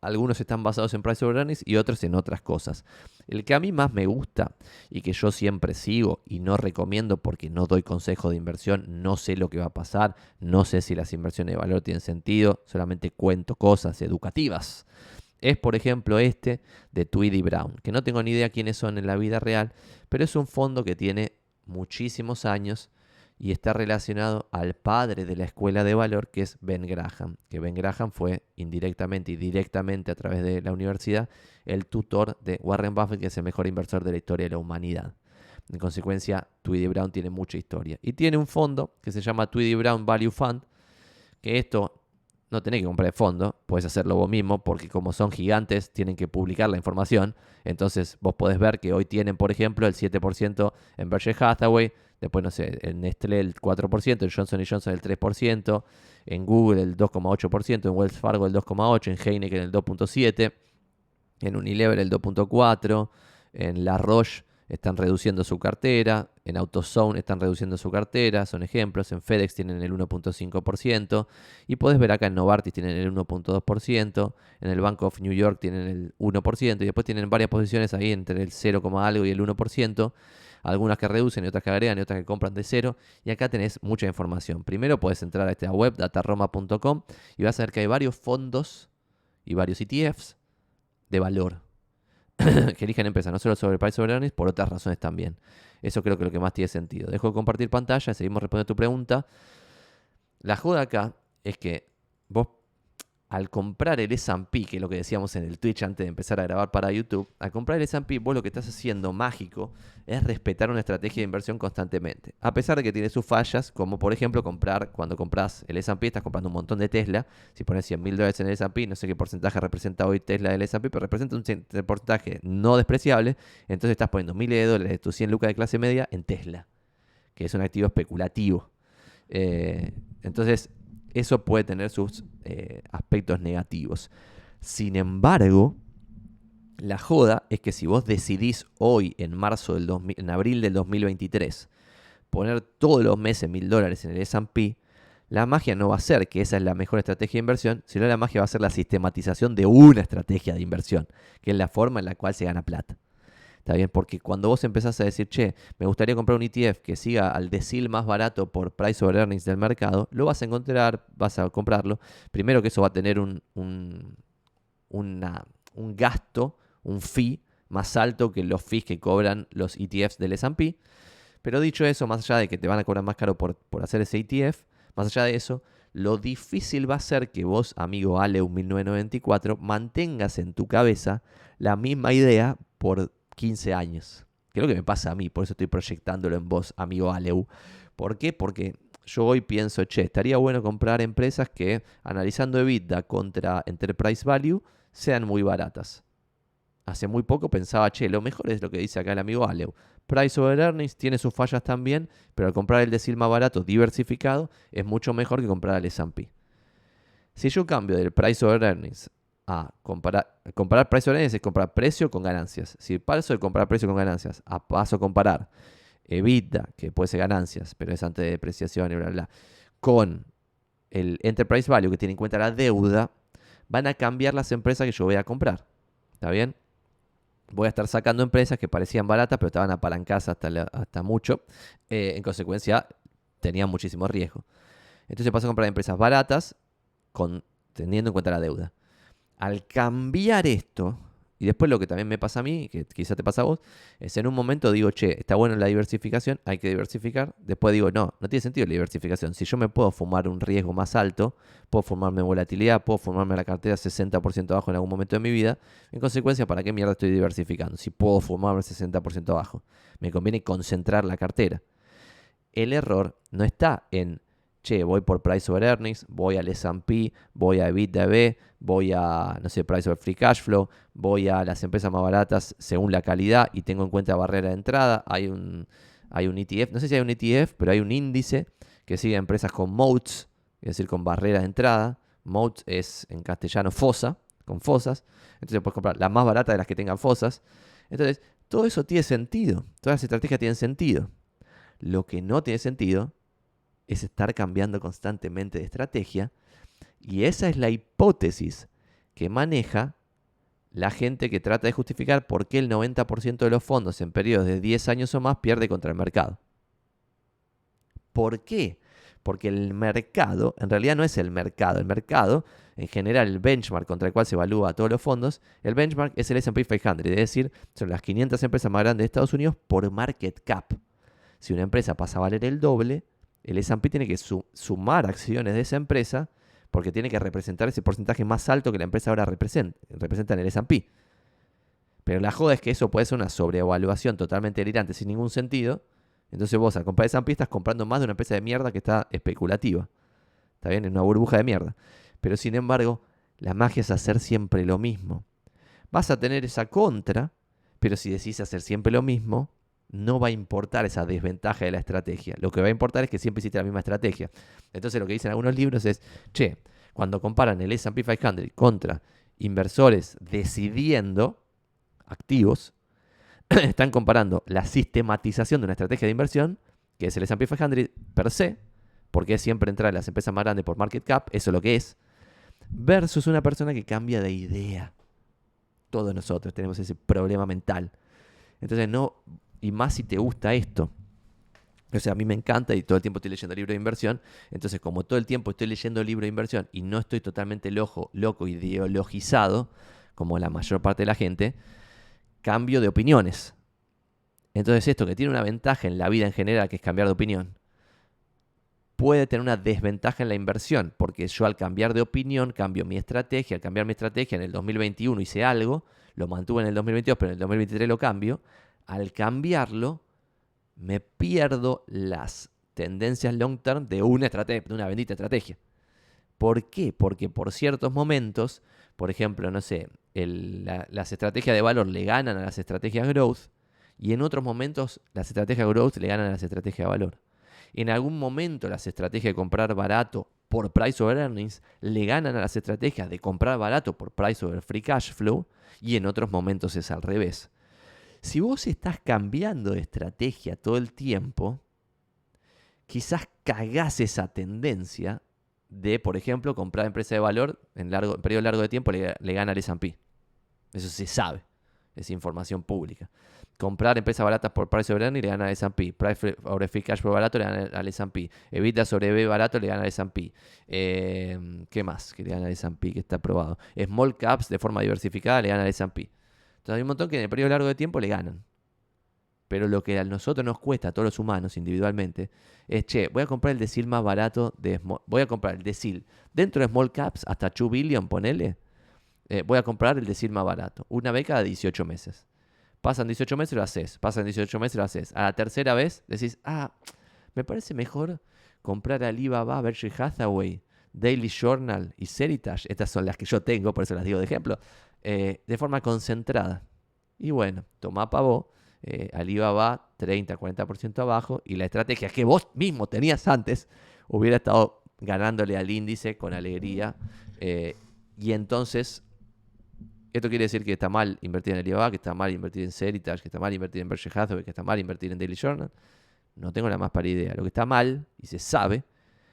Algunos están basados en price over earnings y otros en otras cosas. El que a mí más me gusta y que yo siempre sigo y no recomiendo porque no doy consejo de inversión, no sé lo que va a pasar, no sé si las inversiones de valor tienen sentido, solamente cuento cosas educativas. Es por ejemplo este de Tweedy Brown, que no tengo ni idea quiénes son en la vida real, pero es un fondo que tiene muchísimos años y está relacionado al padre de la escuela de valor, que es Ben Graham, que Ben Graham fue indirectamente y directamente a través de la universidad el tutor de Warren Buffett, que es el mejor inversor de la historia de la humanidad. En consecuencia, Tweedy Brown tiene mucha historia. Y tiene un fondo que se llama Tweedy Brown Value Fund, que esto no tenés que comprar el fondo, puedes hacerlo vos mismo, porque como son gigantes, tienen que publicar la información. Entonces vos podés ver que hoy tienen, por ejemplo, el 7% en Berkshire Hathaway, Después, no sé, en Nestlé el 4%, en Johnson Johnson el 3%, en Google el 2,8%, en Wells Fargo el 2,8%, en Heineken el 2,7%, en Unilever el 2,4%, en La Roche están reduciendo su cartera, en AutoZone están reduciendo su cartera, son ejemplos, en FedEx tienen el 1.5%, y puedes ver acá en Novartis tienen el 1.2%, en el Bank of New York tienen el 1%, y después tienen varias posiciones ahí entre el 0, algo y el 1%, algunas que reducen y otras que agregan y otras que compran de cero. Y acá tenés mucha información. Primero puedes entrar a esta web, dataroma.com, y vas a ver que hay varios fondos y varios ETFs de valor que eligen empresas, no solo sobre price sobre por otras razones también. Eso creo que es lo que más tiene sentido. Dejo de compartir pantalla, seguimos respondiendo a tu pregunta. La joda acá es que vos al comprar el S&P, que es lo que decíamos en el Twitch antes de empezar a grabar para YouTube, al comprar el S&P vos lo que estás haciendo mágico es respetar una estrategia de inversión constantemente. A pesar de que tiene sus fallas, como por ejemplo comprar, cuando compras el S&P, estás comprando un montón de Tesla, si pones 100 mil dólares en el S&P, no sé qué porcentaje representa hoy Tesla del S&P, pero representa un porcentaje no despreciable, entonces estás poniendo miles de dólares de tus 100 lucas de clase media en Tesla, que es un activo especulativo. Eh, entonces, eso puede tener sus eh, aspectos negativos. Sin embargo, la joda es que si vos decidís hoy, en marzo del en abril del 2023, poner todos los meses mil dólares en el S&P, la magia no va a ser que esa es la mejor estrategia de inversión, sino la magia va a ser la sistematización de una estrategia de inversión, que es la forma en la cual se gana plata. ¿Está bien? Porque cuando vos empezás a decir, che, me gustaría comprar un ETF que siga al decil más barato por price over earnings del mercado, lo vas a encontrar, vas a comprarlo. Primero que eso va a tener un, un, un gasto, un fee más alto que los fees que cobran los ETFs del SP. Pero dicho eso, más allá de que te van a cobrar más caro por, por hacer ese ETF, más allá de eso, lo difícil va a ser que vos, amigo Aleu 1994, mantengas en tu cabeza la misma idea por 15 años. Creo que me pasa a mí, por eso estoy proyectándolo en vos, amigo Aleu. ¿Por qué? Porque yo hoy pienso, che, estaría bueno comprar empresas que, analizando EBITDA contra Enterprise Value, sean muy baratas. Hace muy poco pensaba, che, lo mejor es lo que dice acá el amigo Aleu. Price over earnings tiene sus fallas también, pero al comprar el decil más barato diversificado es mucho mejor que comprar el S&P. Si yo cambio del price over earnings a comparar, comparar precio es comprar precio con ganancias. Si paso de comprar precio con ganancias a paso a comparar EBITDA, que puede ser ganancias, pero es antes de depreciación y bla, bla, con el enterprise value que tiene en cuenta la deuda, van a cambiar las empresas que yo voy a comprar. ¿Está bien? Voy a estar sacando empresas que parecían baratas, pero estaban apalancadas hasta, hasta mucho. Eh, en consecuencia, tenían muchísimo riesgo. Entonces paso a comprar empresas baratas con, teniendo en cuenta la deuda. Al cambiar esto, y después lo que también me pasa a mí, que quizá te pasa a vos, es en un momento digo, che, está bueno la diversificación, hay que diversificar. Después digo, no, no tiene sentido la diversificación. Si yo me puedo fumar un riesgo más alto, puedo formarme volatilidad, puedo formarme la cartera 60% abajo en algún momento de mi vida, en consecuencia, ¿para qué mierda estoy diversificando? Si puedo fumarme 60% abajo, me conviene concentrar la cartera. El error no está en che, voy por Price over Earnings, voy al S&P, voy a EBITDA, voy a, no sé, Price over Free Cash Flow, voy a las empresas más baratas según la calidad y tengo en cuenta barrera de entrada. Hay un, hay un ETF, no sé si hay un ETF, pero hay un índice que sigue a empresas con moats, es decir, con barrera de entrada. Moats es en castellano fosa, con fosas. Entonces puedes comprar la más barata de las que tengan fosas. Entonces, todo eso tiene sentido. Todas las estrategias tienen sentido. Lo que no tiene sentido es estar cambiando constantemente de estrategia. Y esa es la hipótesis que maneja la gente que trata de justificar por qué el 90% de los fondos en periodos de 10 años o más pierde contra el mercado. ¿Por qué? Porque el mercado, en realidad no es el mercado, el mercado, en general el benchmark contra el cual se evalúa a todos los fondos, el benchmark es el S&P 500, es decir, son las 500 empresas más grandes de Estados Unidos por market cap. Si una empresa pasa a valer el doble, el S&P tiene que sumar acciones de esa empresa porque tiene que representar ese porcentaje más alto que la empresa ahora representa, representa en el S&P. Pero la joda es que eso puede ser una sobreevaluación totalmente delirante sin ningún sentido. Entonces vos al comprar S&P estás comprando más de una empresa de mierda que está especulativa. Está bien, es una burbuja de mierda. Pero sin embargo, la magia es hacer siempre lo mismo. Vas a tener esa contra, pero si decís hacer siempre lo mismo, no va a importar esa desventaja de la estrategia. Lo que va a importar es que siempre hiciste la misma estrategia. Entonces lo que dicen algunos libros es, che, cuando comparan el S&P 500 contra inversores decidiendo activos, están comparando la sistematización de una estrategia de inversión, que es el S&P 500 per se, porque es siempre entrar en las empresas más grandes por market cap, eso es lo que es, versus una persona que cambia de idea. Todos nosotros tenemos ese problema mental. Entonces no y más si te gusta esto. O sea, a mí me encanta y todo el tiempo estoy leyendo libros de inversión. Entonces, como todo el tiempo estoy leyendo libros de inversión y no estoy totalmente loco, loco ideologizado, como la mayor parte de la gente, cambio de opiniones. Entonces, esto que tiene una ventaja en la vida en general, que es cambiar de opinión, puede tener una desventaja en la inversión, porque yo al cambiar de opinión cambio mi estrategia, al cambiar mi estrategia en el 2021 hice algo, lo mantuve en el 2022, pero en el 2023 lo cambio, al cambiarlo me pierdo las tendencias long term de una, estrategia, de una bendita estrategia. ¿Por qué? Porque por ciertos momentos, por ejemplo, no sé, las estrategias de valor le ganan a las estrategias growth y en otros momentos las estrategias growth le ganan a las estrategias de valor. En algún momento las estrategias de comprar barato por price over earnings le ganan a las estrategias de comprar barato por price over free cash flow y en otros momentos es al revés. Si vos estás cambiando de estrategia todo el tiempo, quizás cagás esa tendencia de, por ejemplo, comprar empresa de valor en, largo, periodo largo de tiempo le, le gana al S&P. Eso se sabe, es información pública. Comprar empresas baratas por price over earning le gana al S&P. Price sobre free cash por barato le gana al S&P. Evita sobre B barato le gana al S&P. Eh, ¿Qué más que le gana al S&P que está aprobado? Small caps de forma diversificada le gana al S&P. Hay un montón que en el periodo largo de tiempo le ganan. Pero lo que a nosotros nos cuesta, a todos los humanos individualmente, es, che, voy a comprar el decil más barato de Voy a comprar el decil dentro de small caps hasta 2 billion, ponele. Eh, voy a comprar el decil más barato. Una vez cada 18 meses. Pasan 18 meses lo haces. Pasan 18 meses lo haces. A la tercera vez decís, ah, me parece mejor comprar Alibaba, Berkshire Hathaway, Daily Journal y Seritage. Estas son las que yo tengo, por eso las digo de ejemplo. Eh, de forma concentrada. Y bueno, toma pavo eh, Alibaba 30-40% abajo y la estrategia que vos mismo tenías antes hubiera estado ganándole al índice con alegría. Eh, y entonces, esto quiere decir que está mal invertir en Alibaba, que está mal invertir en Seritage, que está mal invertir en Berkshire Hathaway, que está mal invertir en Daily Journal. No tengo la más para idea. Lo que está mal, y se sabe,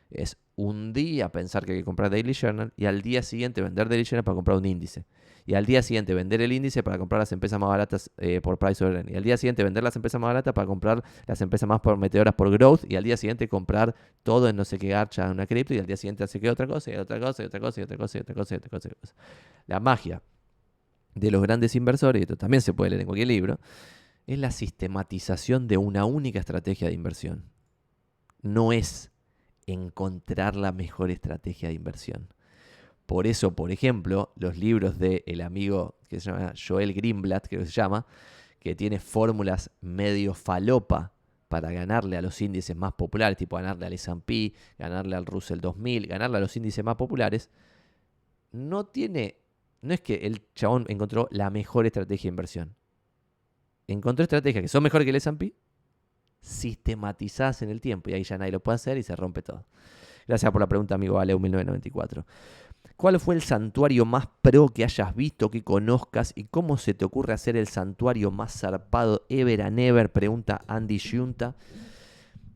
es un día pensar que hay que comprar Daily Journal y al día siguiente vender Daily Journal para comprar un índice y al día siguiente vender el índice para comprar las empresas más baratas eh, por price over y al día siguiente vender las empresas más baratas para comprar las empresas más prometedoras por growth y al día siguiente comprar todo en no sé qué garcha en una cripto y al día siguiente hace que otra cosa y otra cosa y otra cosa y otra cosa y otra cosa y otra cosa. Y otra cosa. La magia de los grandes inversores, y esto también se puede leer en cualquier libro, es la sistematización de una única estrategia de inversión. No es encontrar la mejor estrategia de inversión. Por eso, por ejemplo, los libros del el amigo que se llama Joel Greenblatt, que se llama, que tiene fórmulas medio falopa para ganarle a los índices más populares, tipo ganarle al S&P, ganarle al Russell 2000, ganarle a los índices más populares, no tiene, no es que el chabón encontró la mejor estrategia de inversión. Encontró estrategias que son mejores que el S&P, sistematizadas en el tiempo, y ahí ya nadie lo puede hacer y se rompe todo. Gracias por la pregunta, amigo Aleu 1994. ¿Cuál fue el santuario más pro que hayas visto, que conozcas y cómo se te ocurre hacer el santuario más zarpado ever and ever? Pregunta Andy Junta.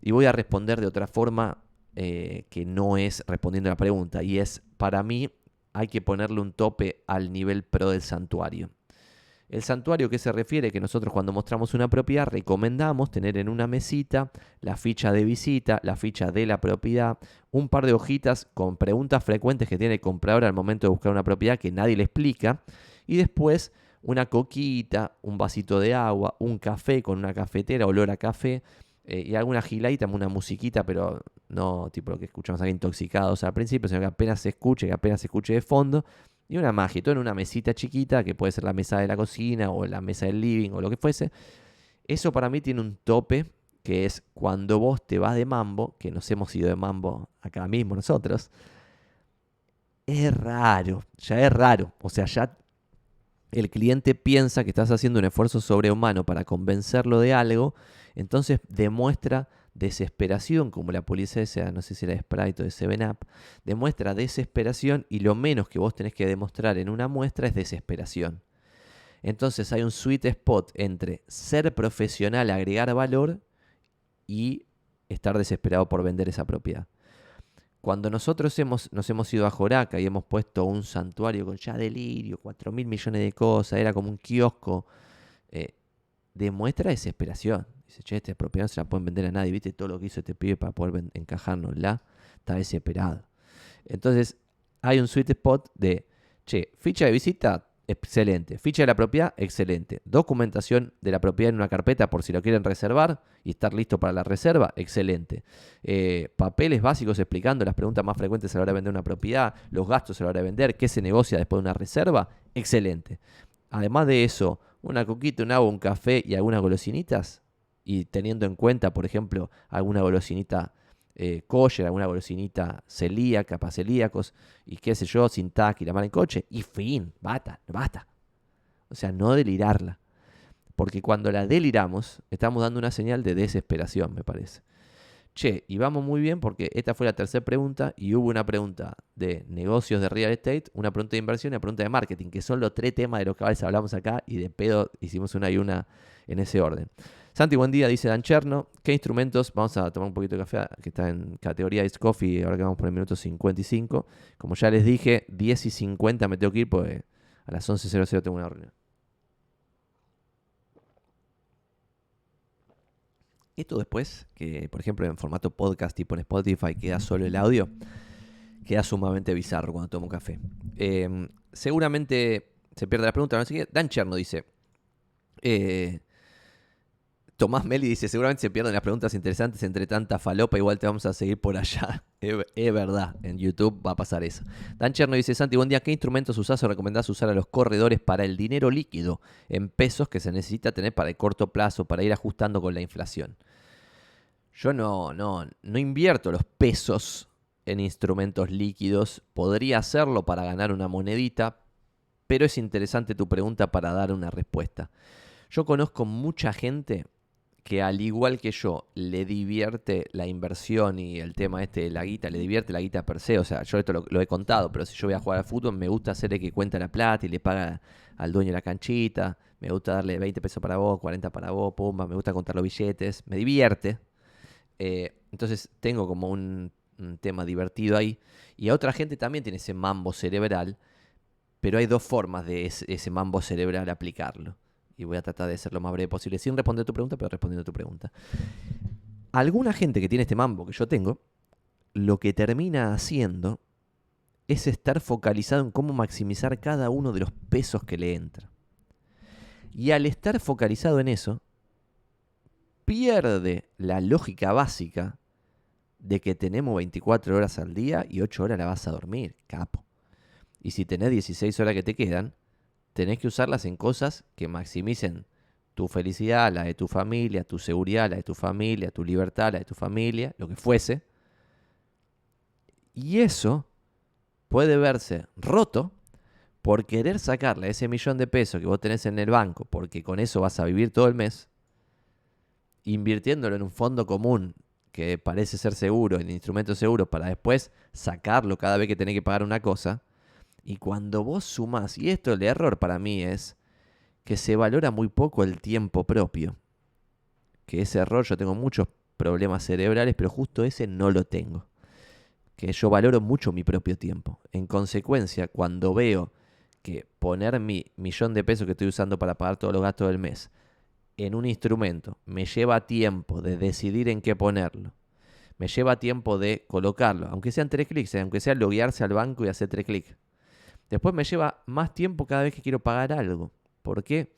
Y voy a responder de otra forma eh, que no es respondiendo a la pregunta. Y es, para mí hay que ponerle un tope al nivel pro del santuario. El santuario que se refiere que nosotros cuando mostramos una propiedad recomendamos tener en una mesita la ficha de visita, la ficha de la propiedad, un par de hojitas con preguntas frecuentes que tiene el comprador al momento de buscar una propiedad que nadie le explica y después una coquita, un vasito de agua, un café con una cafetera, olor a café eh, y alguna gilaita, una musiquita, pero no tipo lo que escuchamos aquí intoxicados al principio, sino que apenas se escuche, que apenas se escuche de fondo y una magia, todo en una mesita chiquita, que puede ser la mesa de la cocina o la mesa del living o lo que fuese. Eso para mí tiene un tope, que es cuando vos te vas de mambo, que nos hemos ido de mambo acá mismo nosotros, es raro, ya es raro. O sea, ya el cliente piensa que estás haciendo un esfuerzo sobrehumano para convencerlo de algo, entonces demuestra desesperación, como la policía sea, no sé si era de Sprite o de 7up, demuestra desesperación y lo menos que vos tenés que demostrar en una muestra es desesperación. Entonces hay un sweet spot entre ser profesional, agregar valor y estar desesperado por vender esa propiedad. Cuando nosotros hemos, nos hemos ido a Joraca y hemos puesto un santuario con ya delirio, 4 mil millones de cosas, era como un kiosco, eh, demuestra desesperación. Dice, che, esta propiedad no se la pueden vender a nadie. ¿Viste todo lo que hizo este pibe para poder la Está desesperado. Entonces, hay un sweet spot de, che, ficha de visita, excelente. Ficha de la propiedad, excelente. Documentación de la propiedad en una carpeta por si lo quieren reservar y estar listo para la reserva, excelente. Eh, papeles básicos explicando las preguntas más frecuentes a la hora de vender una propiedad, los gastos a la hora de vender, qué se negocia después de una reserva, excelente. Además de eso, una coquita, un agua, un café y algunas golosinitas, y teniendo en cuenta, por ejemplo, alguna golosinita eh, kosher, alguna golosinita celíaca, para celíacos, y qué sé yo, sin tac y la mala en coche, y fin, basta, basta. O sea, no delirarla. Porque cuando la deliramos, estamos dando una señal de desesperación, me parece. Che, y vamos muy bien porque esta fue la tercera pregunta y hubo una pregunta de negocios de real estate, una pregunta de inversión y una pregunta de marketing, que son los tres temas de los que hablamos acá y de pedo hicimos una y una en ese orden. Santi, buen día, dice Dan Cherno. ¿Qué instrumentos? Vamos a tomar un poquito de café, que está en categoría Ice Coffee, ahora que vamos por el minuto 55. Como ya les dije, 10 y 50 me tengo que ir, porque a las 11.00 tengo una reunión. Esto después, que por ejemplo en formato podcast tipo en Spotify queda solo el audio, queda sumamente bizarro cuando tomo café. Em, seguramente se pierde la pregunta, no. Dan Cherno dice, eh, Tomás Meli dice, seguramente se pierden las preguntas interesantes entre tanta falopa, igual te vamos a seguir por allá. Es, verdad, en YouTube va a pasar eso. Dan Cherno dice, Santi, buen día, ¿qué instrumentos usás o recomendás usar a los corredores para el dinero líquido en pesos que se necesita tener para el corto plazo, para ir ajustando con la inflación? Yo no, no, no invierto los pesos en instrumentos líquidos. Podría hacerlo para ganar una monedita, pero es interesante tu pregunta para dar una respuesta. Yo conozco mucha gente que al igual que yo le divierte la inversión y el tema este de la guita, le divierte la guita per se, o sea, yo esto lo, he contado, pero si yo voy a jugar al fútbol me gusta hacer el que cuenta la plata y le paga al dueño la canchita, me gusta darle 20 pesos para vos, 40 para vos, pumba, me gusta contar los billetes, me divierte. Eh, entonces tengo como un, tema divertido ahí. Y a otra gente también tiene ese mambo cerebral, pero hay dos formas de ese mambo cerebral aplicarlo y voy a tratar de ser lo más breve posible, sin responder tu pregunta, pero respondiendo a tu pregunta. Alguna gente que tiene este mambo que yo tengo, lo que termina haciendo es estar focalizado en cómo maximizar cada uno de los pesos que le entra. Y al estar focalizado en eso, pierde la lógica básica de que tenemos 24 horas al día y 8 horas la vas a dormir, capo. Y si tenés 16 horas que te quedan, tenés que usarlas en cosas que maximicen tu felicidad, la de tu familia, tu seguridad, la de tu familia, tu libertad, la de tu familia, lo que fuese. Y eso puede verse roto por querer sacarle ese millón de pesos que vos tenés en el banco, porque con eso vas a vivir todo el mes, invirtiéndolo en un fondo común que parece ser seguro, en instrumentos seguros, para después sacarlo cada vez que tenés que pagar una cosa, y cuando vos sumás, y esto el error para mí es que se valora muy poco el tiempo propio. Que ese error, yo tengo muchos problemas cerebrales, pero justo ese no lo tengo. Que yo valoro mucho mi propio tiempo. En consecuencia, cuando veo que poner mi millón de pesos que estoy usando para pagar todos los gastos del mes en un instrumento me lleva tiempo de decidir en qué ponerlo, me lleva tiempo de colocarlo, aunque sean tres clics, aunque sea loguearse al banco y hacer tres clics. Después me lleva más tiempo cada vez que quiero pagar algo. ¿Por qué?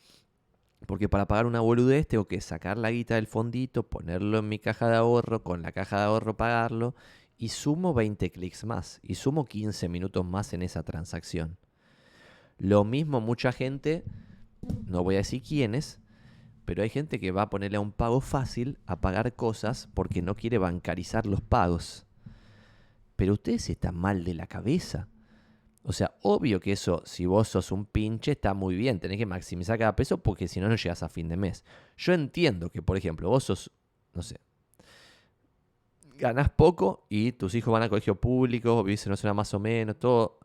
Porque para pagar una boludez tengo que sacar la guita del fondito, ponerlo en mi caja de ahorro, con la caja de ahorro pagarlo y sumo 20 clics más y sumo 15 minutos más en esa transacción. Lo mismo mucha gente, no voy a decir quiénes, pero hay gente que va a ponerle a un pago fácil a pagar cosas porque no quiere bancarizar los pagos. Pero ustedes están mal de la cabeza. O sea, obvio que eso, si vos sos un pinche, está muy bien. Tenés que maximizar cada peso porque si no, no llegas a fin de mes. Yo entiendo que, por ejemplo, vos sos, no sé, ganás poco y tus hijos van a colegio público, vivís en una zona más o menos, todo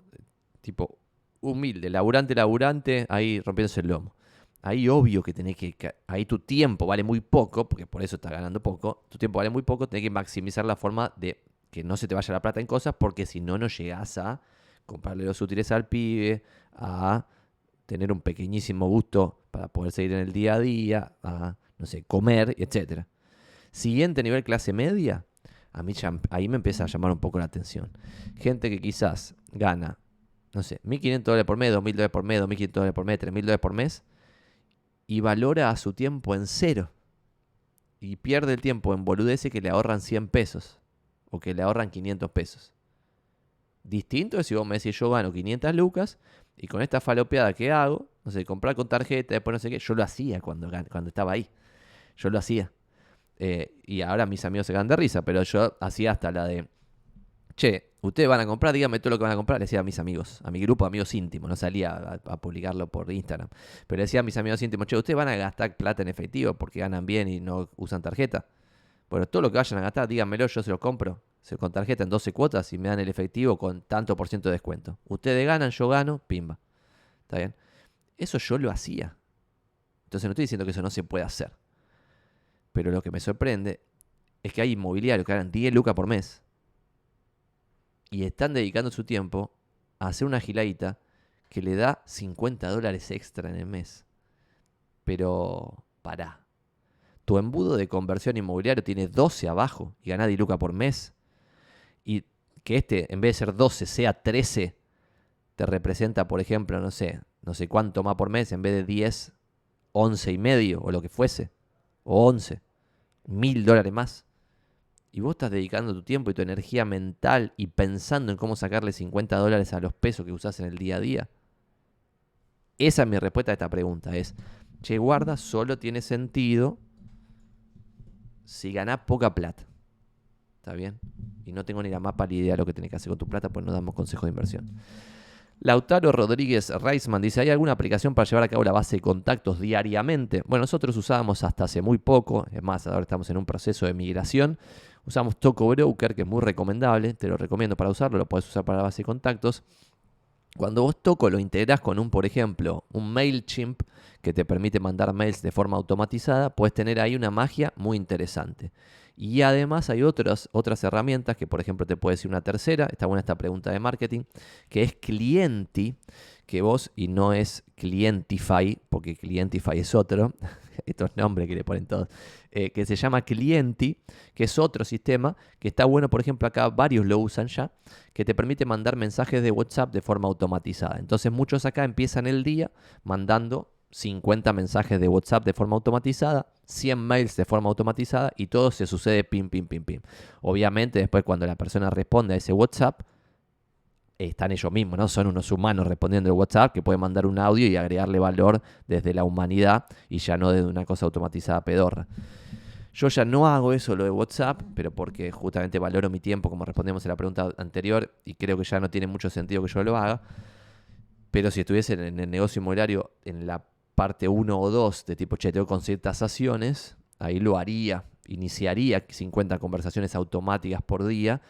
tipo humilde, laburante, laburante, ahí rompiéndose el lomo. Ahí obvio que tenés que, ahí tu tiempo vale muy poco, porque por eso estás ganando poco, tu tiempo vale muy poco, tenés que maximizar la forma de que no se te vaya la plata en cosas, porque si no, no llegás a comprarle los útiles al pibe, a tener un pequeñísimo gusto para poder seguir en el día a día, a, no sé, comer, etc. Siguiente nivel clase media, a mí ahí me empieza a llamar un poco la atención. Gente que quizás gana no sé, 1.500 dólares por mes, 2.000 dólares por mes, 2.500 dólares por mes, 3.000 dólares por mes, y valora a su tiempo en cero. Y pierde el tiempo en boludeces que le ahorran 100 pesos o que le ahorran 500 pesos. Distinto es si vos me decís yo gano 500 lucas y con esta falopeada que hago, no sé, comprar con tarjeta, después no sé qué, yo lo hacía cuando, cuando estaba ahí. Yo lo hacía. Eh, y ahora mis amigos se quedan de risa, pero yo hacía hasta la de, che, ustedes van a comprar, díganme todo lo que van a comprar, le decía a mis amigos, a mi grupo de amigos íntimos, no salía a, publicarlo por Instagram, pero decía a mis amigos íntimos, che, ustedes van a gastar plata en efectivo porque ganan bien y no usan tarjeta. Bueno, todo lo que vayan a gastar, díganmelo, yo se lo compro con tarjeta en 12 cuotas y me dan el efectivo con tanto por ciento de descuento. Ustedes ganan, yo gano, pimba. ¿Está bien? Eso yo lo hacía. Entonces no estoy diciendo que eso no se puede hacer. Pero lo que me sorprende es que hay inmobiliarios que ganan 10 lucas por mes y están dedicando su tiempo a hacer una giladita que le da 50 dólares extra en el mes. Pero, pará. Tu embudo de conversión inmobiliario tiene 12 abajo y gana 10 lucas por mes y que este, en vez de ser 12, sea 13, te representa, por ejemplo, no sé, no sé cuánto más por mes, en vez de 10, 11 y medio, o lo que fuese, o 11, mil dólares más. Y vos estás dedicando tu tiempo y tu energía mental y pensando en cómo sacarle 50 dólares a los pesos que usás en el día a día. Esa es mi respuesta a esta pregunta. Es, che, guarda, solo tiene sentido si ganás poca plata. ¿Está bien? Y no tengo ni la más pálida idea de lo que tenés que hacer con tu plata, pues no damos consejo de inversión. Lautaro Rodríguez Reisman dice, ¿hay alguna aplicación para llevar a cabo la base de contactos diariamente? Bueno, nosotros usábamos hasta hace muy poco, es más, ahora estamos en un proceso de migración. Usamos Toco Broker, que es muy recomendable, te lo recomiendo para usarlo, lo puedes usar para la base de contactos. Cuando vos Toco lo integrás con un, por ejemplo, un MailChimp que te permite mandar mails de forma automatizada, puedes tener ahí una magia muy interesante. Y además hay otras, otras herramientas que, por ejemplo, te puede decir una tercera, está buena esta pregunta de marketing, que es Clienti, que vos, y no es Clientify, porque Clientify es otro, estos nombres que le ponen todos, eh, que se llama Clienti, que es otro sistema que está bueno, por ejemplo, acá varios lo usan ya, que te permite mandar mensajes de WhatsApp de forma automatizada. Entonces muchos acá empiezan el día mandando 50 mensajes de WhatsApp de forma automatizada, 100 mails de forma automatizada y todo se sucede pim, pim, pim, pim. Obviamente después cuando la persona responde a ese WhatsApp, están ellos mismos, ¿no? Son unos humanos respondiendo el WhatsApp que pueden mandar un audio y agregarle valor desde la humanidad y ya no desde una cosa automatizada pedorra. Yo ya no hago eso lo de WhatsApp, pero porque justamente valoro mi tiempo, como respondemos en la pregunta anterior, y creo que ya no tiene mucho sentido que yo lo haga. Pero si estuviese en el negocio inmobiliario, en la parte 1 o 2 de tipo chateo con ciertas acciones, ahí lo haría, iniciaría 50 conversaciones automáticas por día,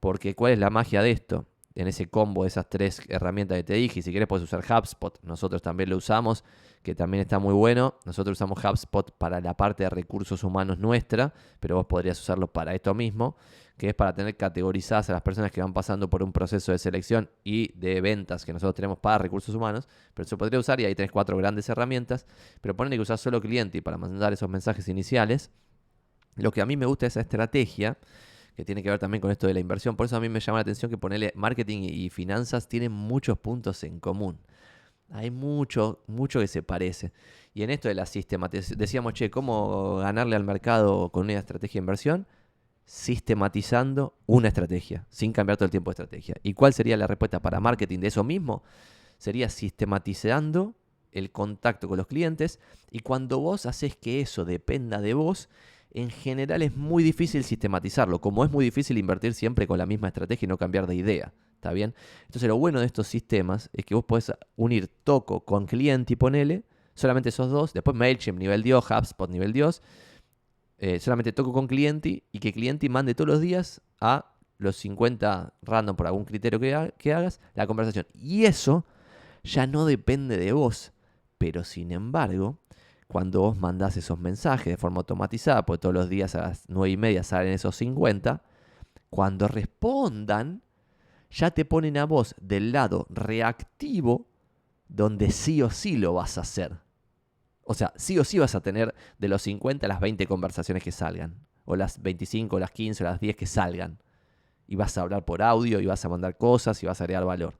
porque ¿cuál es la magia de esto? En ese combo de esas tres herramientas que te dije, y si quieres puedes usar HubSpot, nosotros también lo usamos, que también está muy bueno. Nosotros usamos HubSpot para la parte de recursos humanos nuestra, pero vos podrías usarlo para esto mismo que es para tener categorizadas a las personas que van pasando por un proceso de selección y de ventas que nosotros tenemos para recursos humanos, pero se podría usar y ahí tenés cuatro grandes herramientas, pero ponen que usar solo cliente y para mandar esos mensajes iniciales. Lo que a mí me gusta es esa estrategia, que tiene que ver también con esto de la inversión, por eso a mí me llama la atención que ponerle marketing y finanzas tienen muchos puntos en común. Hay mucho, mucho que se parece. Y en esto de la sistematización, decíamos, che, ¿cómo ganarle al mercado con una estrategia de inversión? Sistematizando una estrategia, sin cambiar todo el tiempo de estrategia. ¿Y cuál sería la respuesta para marketing de eso mismo? Sería sistematizando el contacto con los clientes y cuando vos haces que eso dependa de vos, en general es muy difícil sistematizarlo, como es muy difícil invertir siempre con la misma estrategia y no cambiar de idea. ¿Está bien? Entonces lo bueno de estos sistemas es que vos podés unir Toco con cliente y ponele solamente esos dos, después MailChimp nivel Dios, HubSpot nivel Dios, eh, solamente toco con cliente y que cliente mande todos los días a los 50 random por algún criterio que, que hagas la conversación. Y eso ya no depende de vos. Pero sin embargo, cuando vos mandás esos mensajes de forma automatizada, porque todos los días a las 9 y media salen esos 50, cuando respondan, ya te ponen a vos del lado reactivo, donde sí o sí lo vas a hacer. O sea, sí o sí vas a tener de los 50 las 20 conversaciones que salgan. O las 25, las 15, o las 10 que salgan. Y vas a hablar por audio, y vas a mandar cosas, y vas a agregar valor.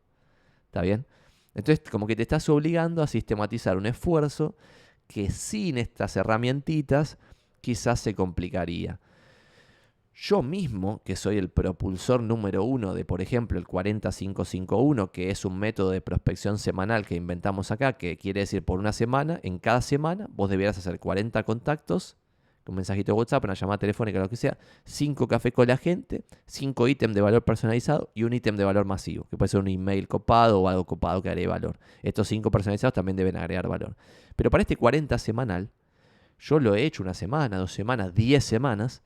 ¿Está bien? Entonces, como que te estás obligando a sistematizar un esfuerzo que sin estas herramientitas quizás se complicaría. Yo mismo, que soy el propulsor número uno de, por ejemplo, el 40551, que es un método de prospección semanal que inventamos acá, que quiere decir por una semana, en cada semana vos deberás hacer 40 contactos, un mensajito de WhatsApp, una llamada telefónica, lo que sea, 5 cafés con la gente, 5 ítems de valor personalizado y un ítem de valor masivo, que puede ser un email copado o algo copado que agregue valor. Estos 5 personalizados también deben agregar valor. Pero para este 40 semanal, yo lo he hecho una semana, dos semanas, 10 semanas,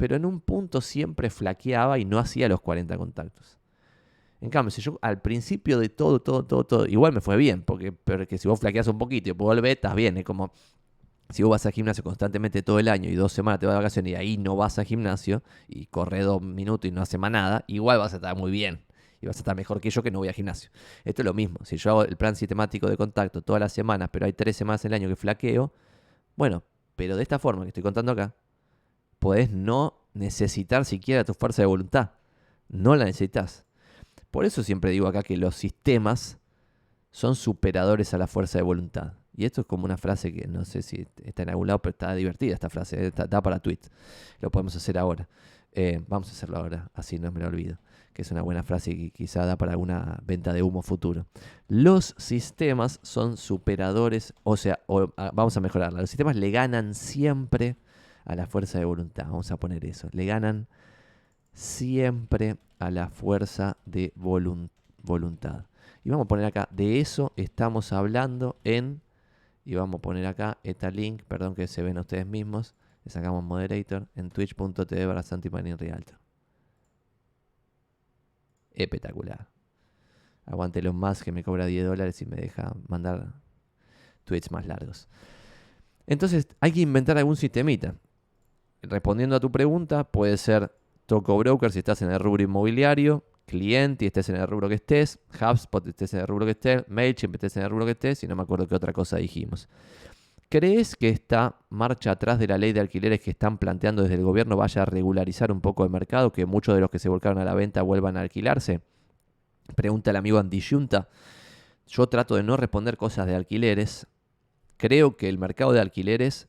pero en un punto siempre flaqueaba y no hacía los 40 contactos. En cambio, si yo al principio de todo, todo, todo, todo, igual me fue bien, porque, porque si vos flaqueas un poquito y volvés, estás bien. Es como si vos vas al gimnasio constantemente todo el año y dos semanas te vas de vacaciones y ahí no vas al gimnasio y corres dos minutos y no haces más nada, igual vas a estar muy bien. Y vas a estar mejor que yo que no voy al gimnasio. Esto es lo mismo. Si yo hago el plan sistemático de contacto todas las semanas, pero hay tres semanas en el año que flaqueo, bueno, pero de esta forma que estoy contando acá, podés no necesitar siquiera tu fuerza de voluntad. No la necesitas. Por eso siempre digo acá que los sistemas son superadores a la fuerza de voluntad. Y esto es como una frase que no sé si está en algún lado, pero está divertida esta frase. Está, da para tweet. Lo podemos hacer ahora. Eh, vamos a hacerlo ahora, así no me lo olvido. Que es una buena frase y quizá da para alguna venta de humo futuro. Los sistemas son superadores, o sea, vamos a mejorarla. Los sistemas le ganan siempre a la fuerza de voluntad. Vamos a poner eso. Le ganan siempre a la fuerza de voluntad. Y vamos a poner acá, de eso estamos hablando en, y vamos a poner acá este link, perdón que se ven ustedes mismos, le sacamos moderator en twitch.tv para Santipanin Realtor. Espectacular. Aguante los más que me cobra 10 dólares y me deja mandar tweets más largos. Entonces hay que inventar algún sistemita respondiendo a tu pregunta, puede ser Toco Broker si estás en el rubro inmobiliario, cliente y estés en el rubro que estés, HubSpot estés en el rubro que estés, MailChimp estés en el rubro que estés, y no me acuerdo qué otra cosa dijimos. ¿Crees que esta marcha atrás de la ley de alquileres que están planteando desde el gobierno vaya a regularizar un poco el mercado, que muchos de los que se volcaron a la venta vuelvan a alquilarse? Pregunta el amigo Andy Junta. Yo trato de no responder cosas de alquileres. Creo que el mercado de alquileres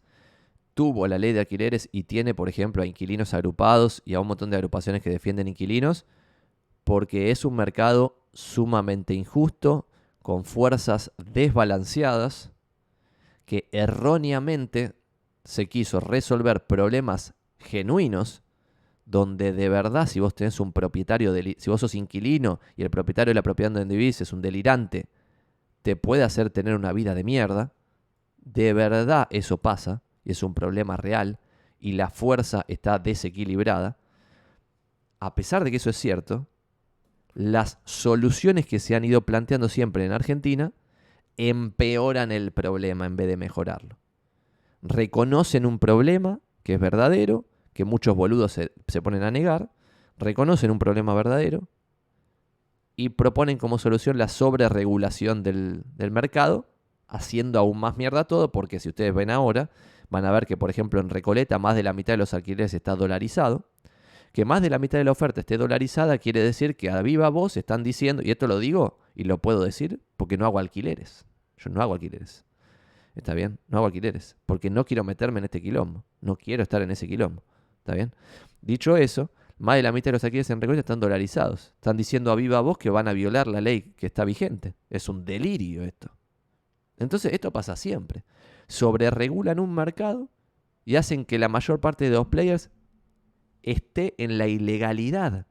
tuvo la ley de alquileres y tiene, por ejemplo, a inquilinos agrupados y a un montón de agrupaciones que defienden inquilinos, porque es un mercado sumamente injusto, con fuerzas desbalanceadas, que erróneamente se quiso resolver problemas genuinos, donde de verdad si vos tenés un propietario, si vos sos inquilino y el propietario de la propiedad donde vivís es un delirante, te puede hacer tener una vida de mierda, de verdad eso pasa, y es un problema real y la fuerza está desequilibrada, a pesar de que eso es cierto, las soluciones que se han ido planteando siempre en Argentina empeoran el problema en vez de mejorarlo. Reconocen un problema que es verdadero, que muchos boludos se, ponen a negar, reconocen un problema verdadero y proponen como solución la sobreregulación del, del mercado, haciendo aún más mierda todo, porque si ustedes ven ahora, van a ver que, por ejemplo, en Recoleta más de la mitad de los alquileres está dolarizado. Que más de la mitad de la oferta esté dolarizada quiere decir que a viva voz están diciendo, y esto lo digo y lo puedo decir porque no hago alquileres. Yo no hago alquileres. ¿Está bien? No hago alquileres. Porque no quiero meterme en este quilombo. No quiero estar en ese quilombo. ¿Está bien? Dicho eso, más de la mitad de los alquileres en Recoleta están dolarizados. Están diciendo a viva voz que van a violar la ley que está vigente. Es un delirio esto. Entonces, esto pasa siempre sobreregulan un mercado y hacen que la mayor parte de los players esté en la ilegalidad.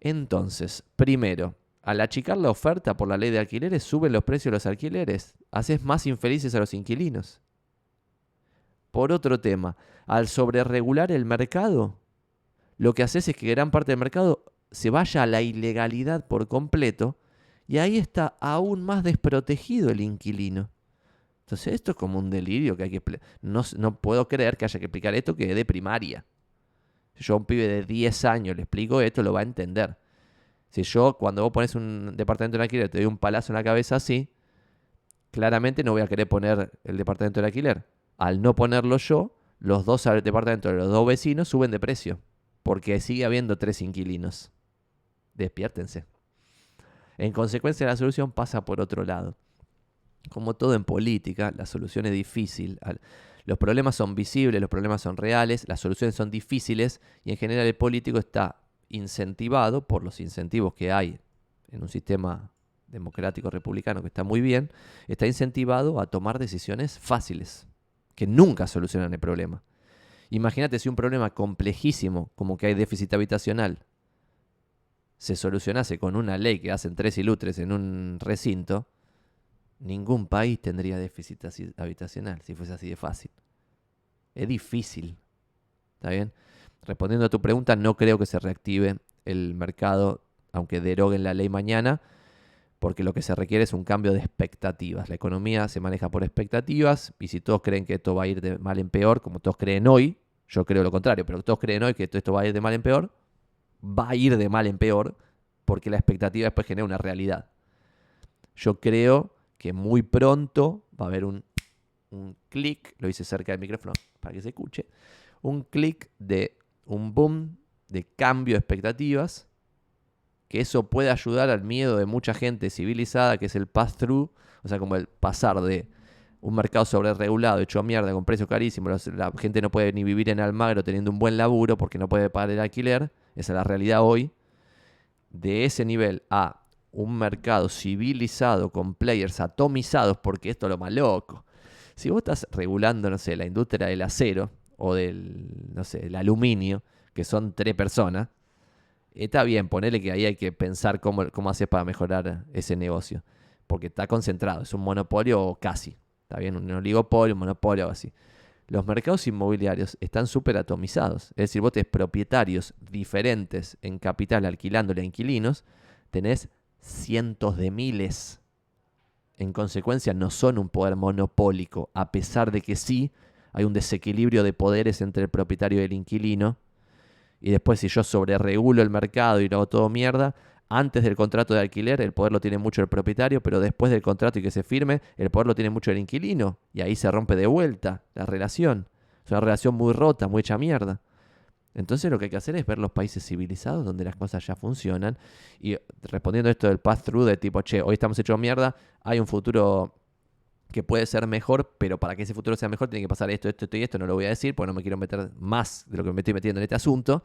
Entonces, primero, al achicar la oferta por la ley de alquileres, suben los precios de los alquileres. Haces más infelices a los inquilinos. Por otro tema, al sobreregular el mercado, lo que haces es que gran parte del mercado se vaya a la ilegalidad por completo y ahí está aún más desprotegido el inquilino. Entonces esto es como un delirio que hay que... No, no puedo creer que haya que explicar esto que es de primaria. Si yo a un pibe de 10 años le explico esto, lo va a entender. Si yo, cuando vos pones un departamento de alquiler, te doy un palazo en la cabeza así, claramente no voy a querer poner el departamento de alquiler. Al no ponerlo yo, los dos departamentos de los dos vecinos suben de precio. Porque sigue habiendo tres inquilinos. Despiértense. En consecuencia, la solución pasa por otro lado. Como todo en política, la solución es difícil. Los problemas son visibles, los problemas son reales, las soluciones son difíciles y en general el político está incentivado por los incentivos que hay en un sistema democrático republicano que está muy bien, está incentivado a tomar decisiones fáciles, que nunca solucionan el problema. Imagínate si un problema complejísimo como que hay déficit habitacional se solucionase con una ley que hacen tres ilutres en un recinto, ningún país tendría déficit habitacional si fuese así de fácil. Es difícil. ¿Está bien? Respondiendo a tu pregunta, no creo que se reactive el mercado, aunque deroguen la ley mañana, porque lo que se requiere es un cambio de expectativas. La economía se maneja por expectativas y si todos creen que esto va a ir de mal en peor, como todos creen hoy, yo creo lo contrario, pero todos creen hoy que esto va a ir de mal en peor, va a ir de mal en peor porque la expectativa después genera una realidad. Yo creo que muy pronto va a haber un, un clic, lo hice cerca del micrófono para que se escuche, un clic de un boom de cambio de expectativas que eso puede ayudar al miedo de mucha gente civilizada, que es el pass-through, o sea, como el pasar de un mercado sobre regulado, hecho mierda, con precios carísimos, la gente no puede ni vivir en Almagro teniendo un buen laburo porque no puede pagar el alquiler, esa es la realidad hoy, de ese nivel a un mercado civilizado con players atomizados, porque esto es lo más loco. Si vos estás regulando, no sé, la industria del acero o del, no sé, el aluminio, que son tres personas, está bien, ponele que ahí hay que pensar cómo, cómo haces para mejorar ese negocio. Porque está concentrado, es un monopolio casi. Está bien, un oligopolio, un monopolio o así. Los mercados inmobiliarios están súper atomizados. Es decir, vos tenés propietarios diferentes en capital alquilándole a inquilinos, tenés cientos de miles. En consecuencia, no son un poder monopólico, a pesar de que sí hay un desequilibrio de poderes entre el propietario y el inquilino y después si yo sobreregulo el mercado y lo hago todo mierda, antes del contrato de alquiler el poder lo tiene mucho el propietario, pero después del contrato y que se firme, el poder lo tiene mucho el inquilino. Y ahí se rompe de vuelta la relación. Es una relación muy rota, muy hecha mierda. Entonces lo que hay que hacer es ver los países civilizados donde las cosas ya funcionan. Y respondiendo a esto del pass-through de tipo, che, hoy estamos hechos mierda, hay un futuro que puede ser mejor, pero para que ese futuro sea mejor tiene que pasar esto, esto, esto y esto. No lo voy a decir porque no me quiero meter más de lo que me estoy metiendo en este asunto.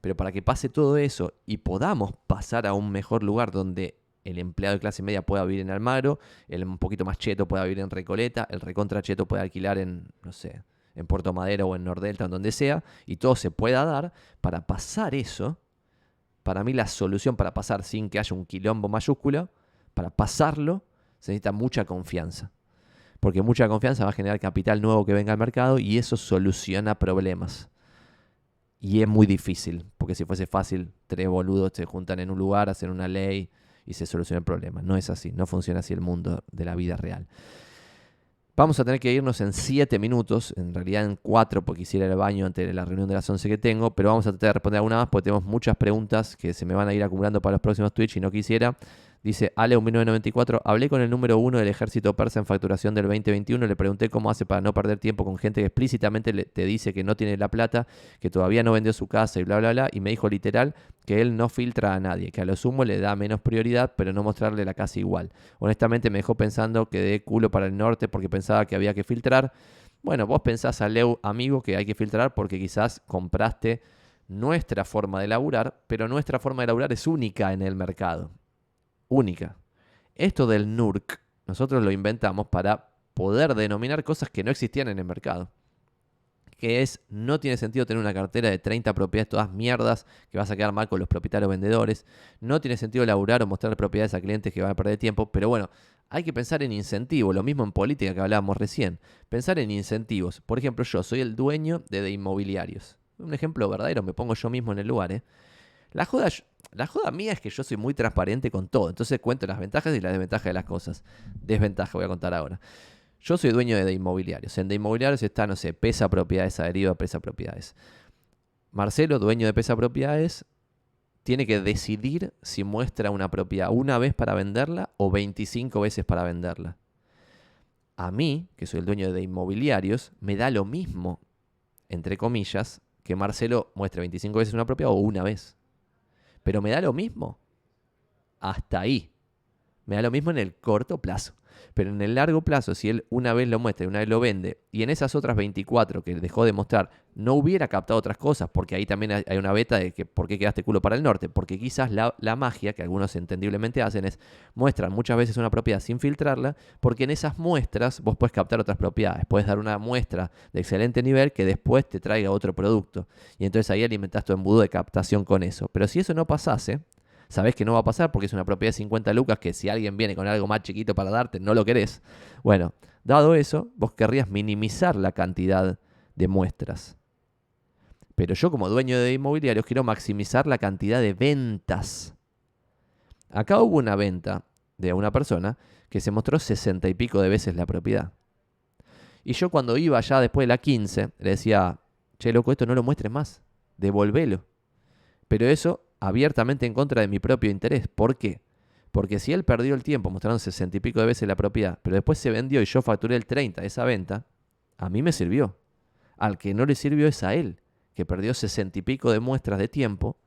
Pero para que pase todo eso y podamos pasar a un mejor lugar donde el empleado de clase media pueda vivir en Almagro, el un poquito más cheto pueda vivir en Recoleta, el recontra cheto pueda alquilar en, no sé, en Puerto Madero o en Nordelta, en donde sea, y todo se pueda dar, para pasar eso, para mí la solución para pasar sin que haya un quilombo mayúsculo, para pasarlo, se necesita mucha confianza porque mucha confianza va a generar capital nuevo que venga al mercado y eso soluciona problemas. Y es muy difícil, porque si fuese fácil, tres boludos se juntan en un lugar, hacen una ley y se soluciona el problema. No es así, no funciona así el mundo de la vida real. Vamos a tener que irnos en siete minutos, en realidad en cuatro, porque quisiera ir al baño antes de la reunión de las 11 que tengo, pero vamos a tratar de responder alguna más porque tenemos muchas preguntas que se me van a ir acumulando para los próximos Twitch y no quisiera. Dice Ale 1994, hablé con el número uno del ejército persa en facturación del 2021, le pregunté cómo hace para no perder tiempo con gente que explícitamente te dice que no tiene la plata, que todavía no vendió su casa y bla, bla, bla, y me dijo literal que él no filtra a nadie, que a lo sumo le da menos prioridad, pero no mostrarle la casa igual. Honestamente me dejó pensando que de culo para el norte porque pensaba que había que filtrar. Bueno, vos pensás, Leo, amigo, que hay que filtrar porque quizás compraste nuestra forma de laburar, pero nuestra forma de laburar es única en el mercado única. Esto del NURC, nosotros lo inventamos para poder denominar cosas que no existían en el mercado. Que es, no tiene sentido tener una cartera de 30 propiedades todas mierdas que vas a quedar mal con los propietarios vendedores. No tiene sentido laburar o mostrar propiedades a clientes que van a perder tiempo. Pero bueno, hay que pensar en incentivos. Lo mismo en política que hablábamos recién. Pensar en incentivos. Por ejemplo, yo soy el dueño de, de inmobiliarios. Un ejemplo verdadero, me pongo yo mismo en el lugar. ¿eh? La joda, la joda mía es que yo soy muy transparente con todo. Entonces cuento las ventajas y las desventajas de las cosas. Desventaja voy a contar ahora. Yo soy dueño de, de inmobiliarios. En de inmobiliarios está, no sé, pesa propiedades adherido a pesa propiedades. Marcelo, dueño de pesa propiedades, tiene que decidir si muestra una propiedad una vez para venderla o 25 veces para venderla. A mí, que soy el dueño de inmobiliarios, me da lo mismo, entre comillas, que Marcelo muestre 25 veces una propiedad o una vez. Pero me da lo mismo. Hasta ahí. Me da lo mismo en el corto plazo. Pero en el largo plazo, si él una vez lo muestra y una vez lo vende, y en esas otras 24 que dejó de mostrar no hubiera captado otras cosas, porque ahí también hay una beta de que por qué quedaste culo para el norte, porque quizás la, magia, que algunos entendiblemente hacen, es muestran muchas veces una propiedad sin filtrarla, porque en esas muestras vos puedes captar otras propiedades, puedes dar una muestra de excelente nivel que después te traiga otro producto, y entonces ahí alimentas tu embudo de captación con eso. Pero si eso no pasase, sabés que no va a pasar porque es una propiedad de 50 lucas que si alguien viene con algo más chiquito para darte, no lo querés. Bueno, dado eso, vos querrías minimizar la cantidad de muestras. Pero yo como dueño de inmobiliarios quiero maximizar la cantidad de ventas. Acá hubo una venta de una persona que se mostró 60 y pico de veces la propiedad. Y yo cuando iba ya después de la 15, le decía, che, loco, esto no lo muestres más, devolvelo. Pero eso abiertamente en contra de mi propio interés. ¿Por qué? Porque si él perdió el tiempo mostrando sesenta y pico de veces la propiedad, pero después se vendió y yo facturé el 30 de esa venta, a mí me sirvió. Al que no le sirvió es a él, que perdió sesenta y pico de muestras de tiempo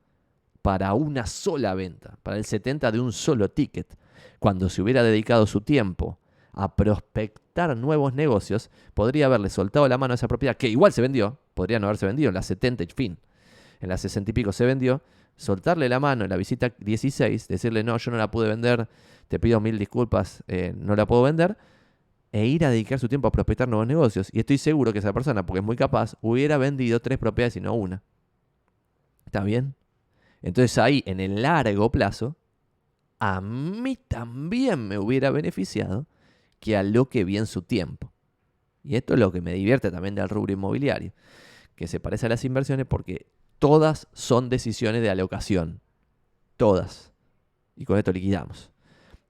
para una sola venta, para el 70 de un solo ticket. Cuando se hubiera dedicado su tiempo a prospectar nuevos negocios, podría haberle soltado la mano a esa propiedad, que igual se vendió, podría no haberse vendido en la 70 y fin. En la 60 y pico se vendió, soltarle la mano en la visita 16, decirle, no, yo no la pude vender, te pido mil disculpas, eh, no la puedo vender, e ir a dedicar su tiempo a prospectar nuevos negocios. Y estoy seguro que esa persona, porque es muy capaz, hubiera vendido tres propiedades y no una. ¿Está bien? Entonces ahí, en el largo plazo, a mí también me hubiera beneficiado que aloque bien su tiempo. Y esto es lo que me divierte también del rubro inmobiliario, que se parece a las inversiones porque Todas son decisiones de alocación. Todas. Y con esto liquidamos.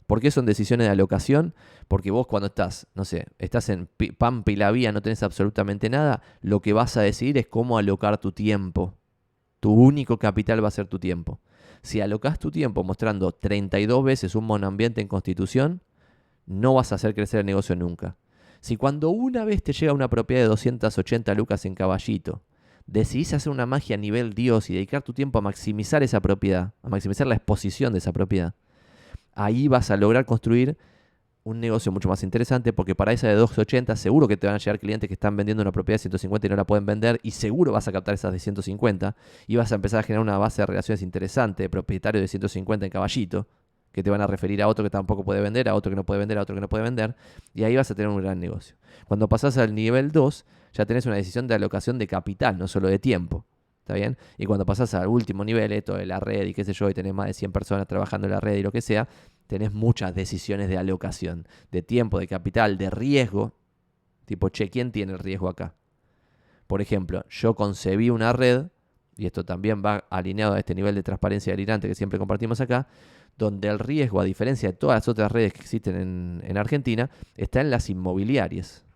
¿Por qué son decisiones de alocación? Porque vos cuando estás, no sé, estás en Pampa y la vía, no tenés absolutamente nada, lo que vas a decidir es cómo alocar tu tiempo. Tu único capital va a ser tu tiempo. Si alocas tu tiempo mostrando 32 veces un monoambiente en constitución, no vas a hacer crecer el negocio nunca. Si cuando una vez te llega una propiedad de 280 lucas en caballito, decidís hacer una magia a nivel Dios y dedicar tu tiempo a maximizar esa propiedad, a maximizar la exposición de esa propiedad, ahí vas a lograr construir un negocio mucho más interesante porque para esa de 280 seguro que te van a llegar clientes que están vendiendo una propiedad de 150 y no la pueden vender y seguro vas a captar esas de 150 y vas a empezar a generar una base de relaciones interesante de propietario de 150 en caballito que te van a referir a otro que tampoco puede vender, a otro que no puede vender, a otro que no puede vender, y ahí vas a tener un gran negocio. Cuando pasas al nivel 2, ya tenés una decisión de alocación de capital, no solo de tiempo. ¿Está bien? Y cuando pasas al último nivel, esto de la red y qué sé yo, y tenés más de 100 personas trabajando en la red y lo que sea, tenés muchas decisiones de alocación, de tiempo, de capital, de riesgo. Tipo, che, ¿quién tiene el riesgo acá? Por ejemplo, yo concebí una red, y esto también va alineado a este nivel de transparencia delirante que siempre compartimos acá, donde el riesgo, a diferencia de todas las otras redes que existen en, Argentina, está en las inmobiliarias.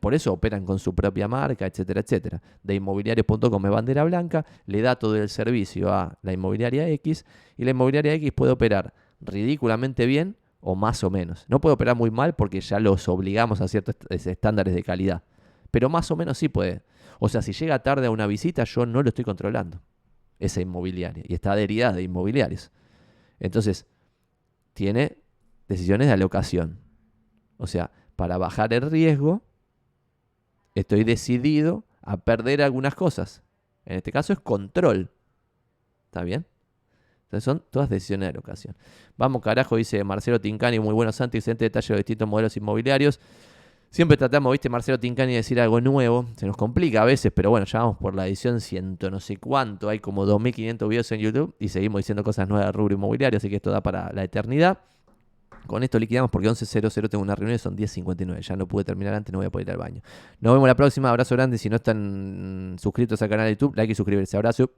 Por eso operan con su propia marca, etcétera, etcétera. De inmobiliarios.com es bandera blanca, le da todo el servicio a la inmobiliaria X y la inmobiliaria X puede operar ridículamente bien o más o menos. No puede operar muy mal porque ya los obligamos a ciertos estándares de calidad. Pero más o menos sí puede. O sea, si llega tarde a una visita, yo no lo estoy controlando. Esa inmobiliaria. Y está adherida de inmobiliarios. Entonces, tiene decisiones de alocación. O sea, para bajar el riesgo, estoy decidido a perder algunas cosas. En este caso es control. ¿Está bien? Entonces son todas decisiones de alocación. Vamos, carajo, dice Marcelo Tincani, muy bueno, Santi, excelente detalle de los distintos modelos inmobiliarios. Siempre tratamos, viste, Marcelo Tincani, de decir algo nuevo. Se nos complica a veces, pero bueno, ya vamos por la edición ciento no sé cuánto. Hay como 2.500 videos en YouTube y seguimos diciendo cosas nuevas de rubro inmobiliario, así que esto da para la eternidad. Con esto liquidamos porque 11.00 tengo una reunión y son 10.59. Ya no pude terminar antes, no voy a poder ir al baño. Nos vemos la próxima. Abrazo grande. Si no están suscritos al canal de YouTube, like y suscribirse. Abrazo.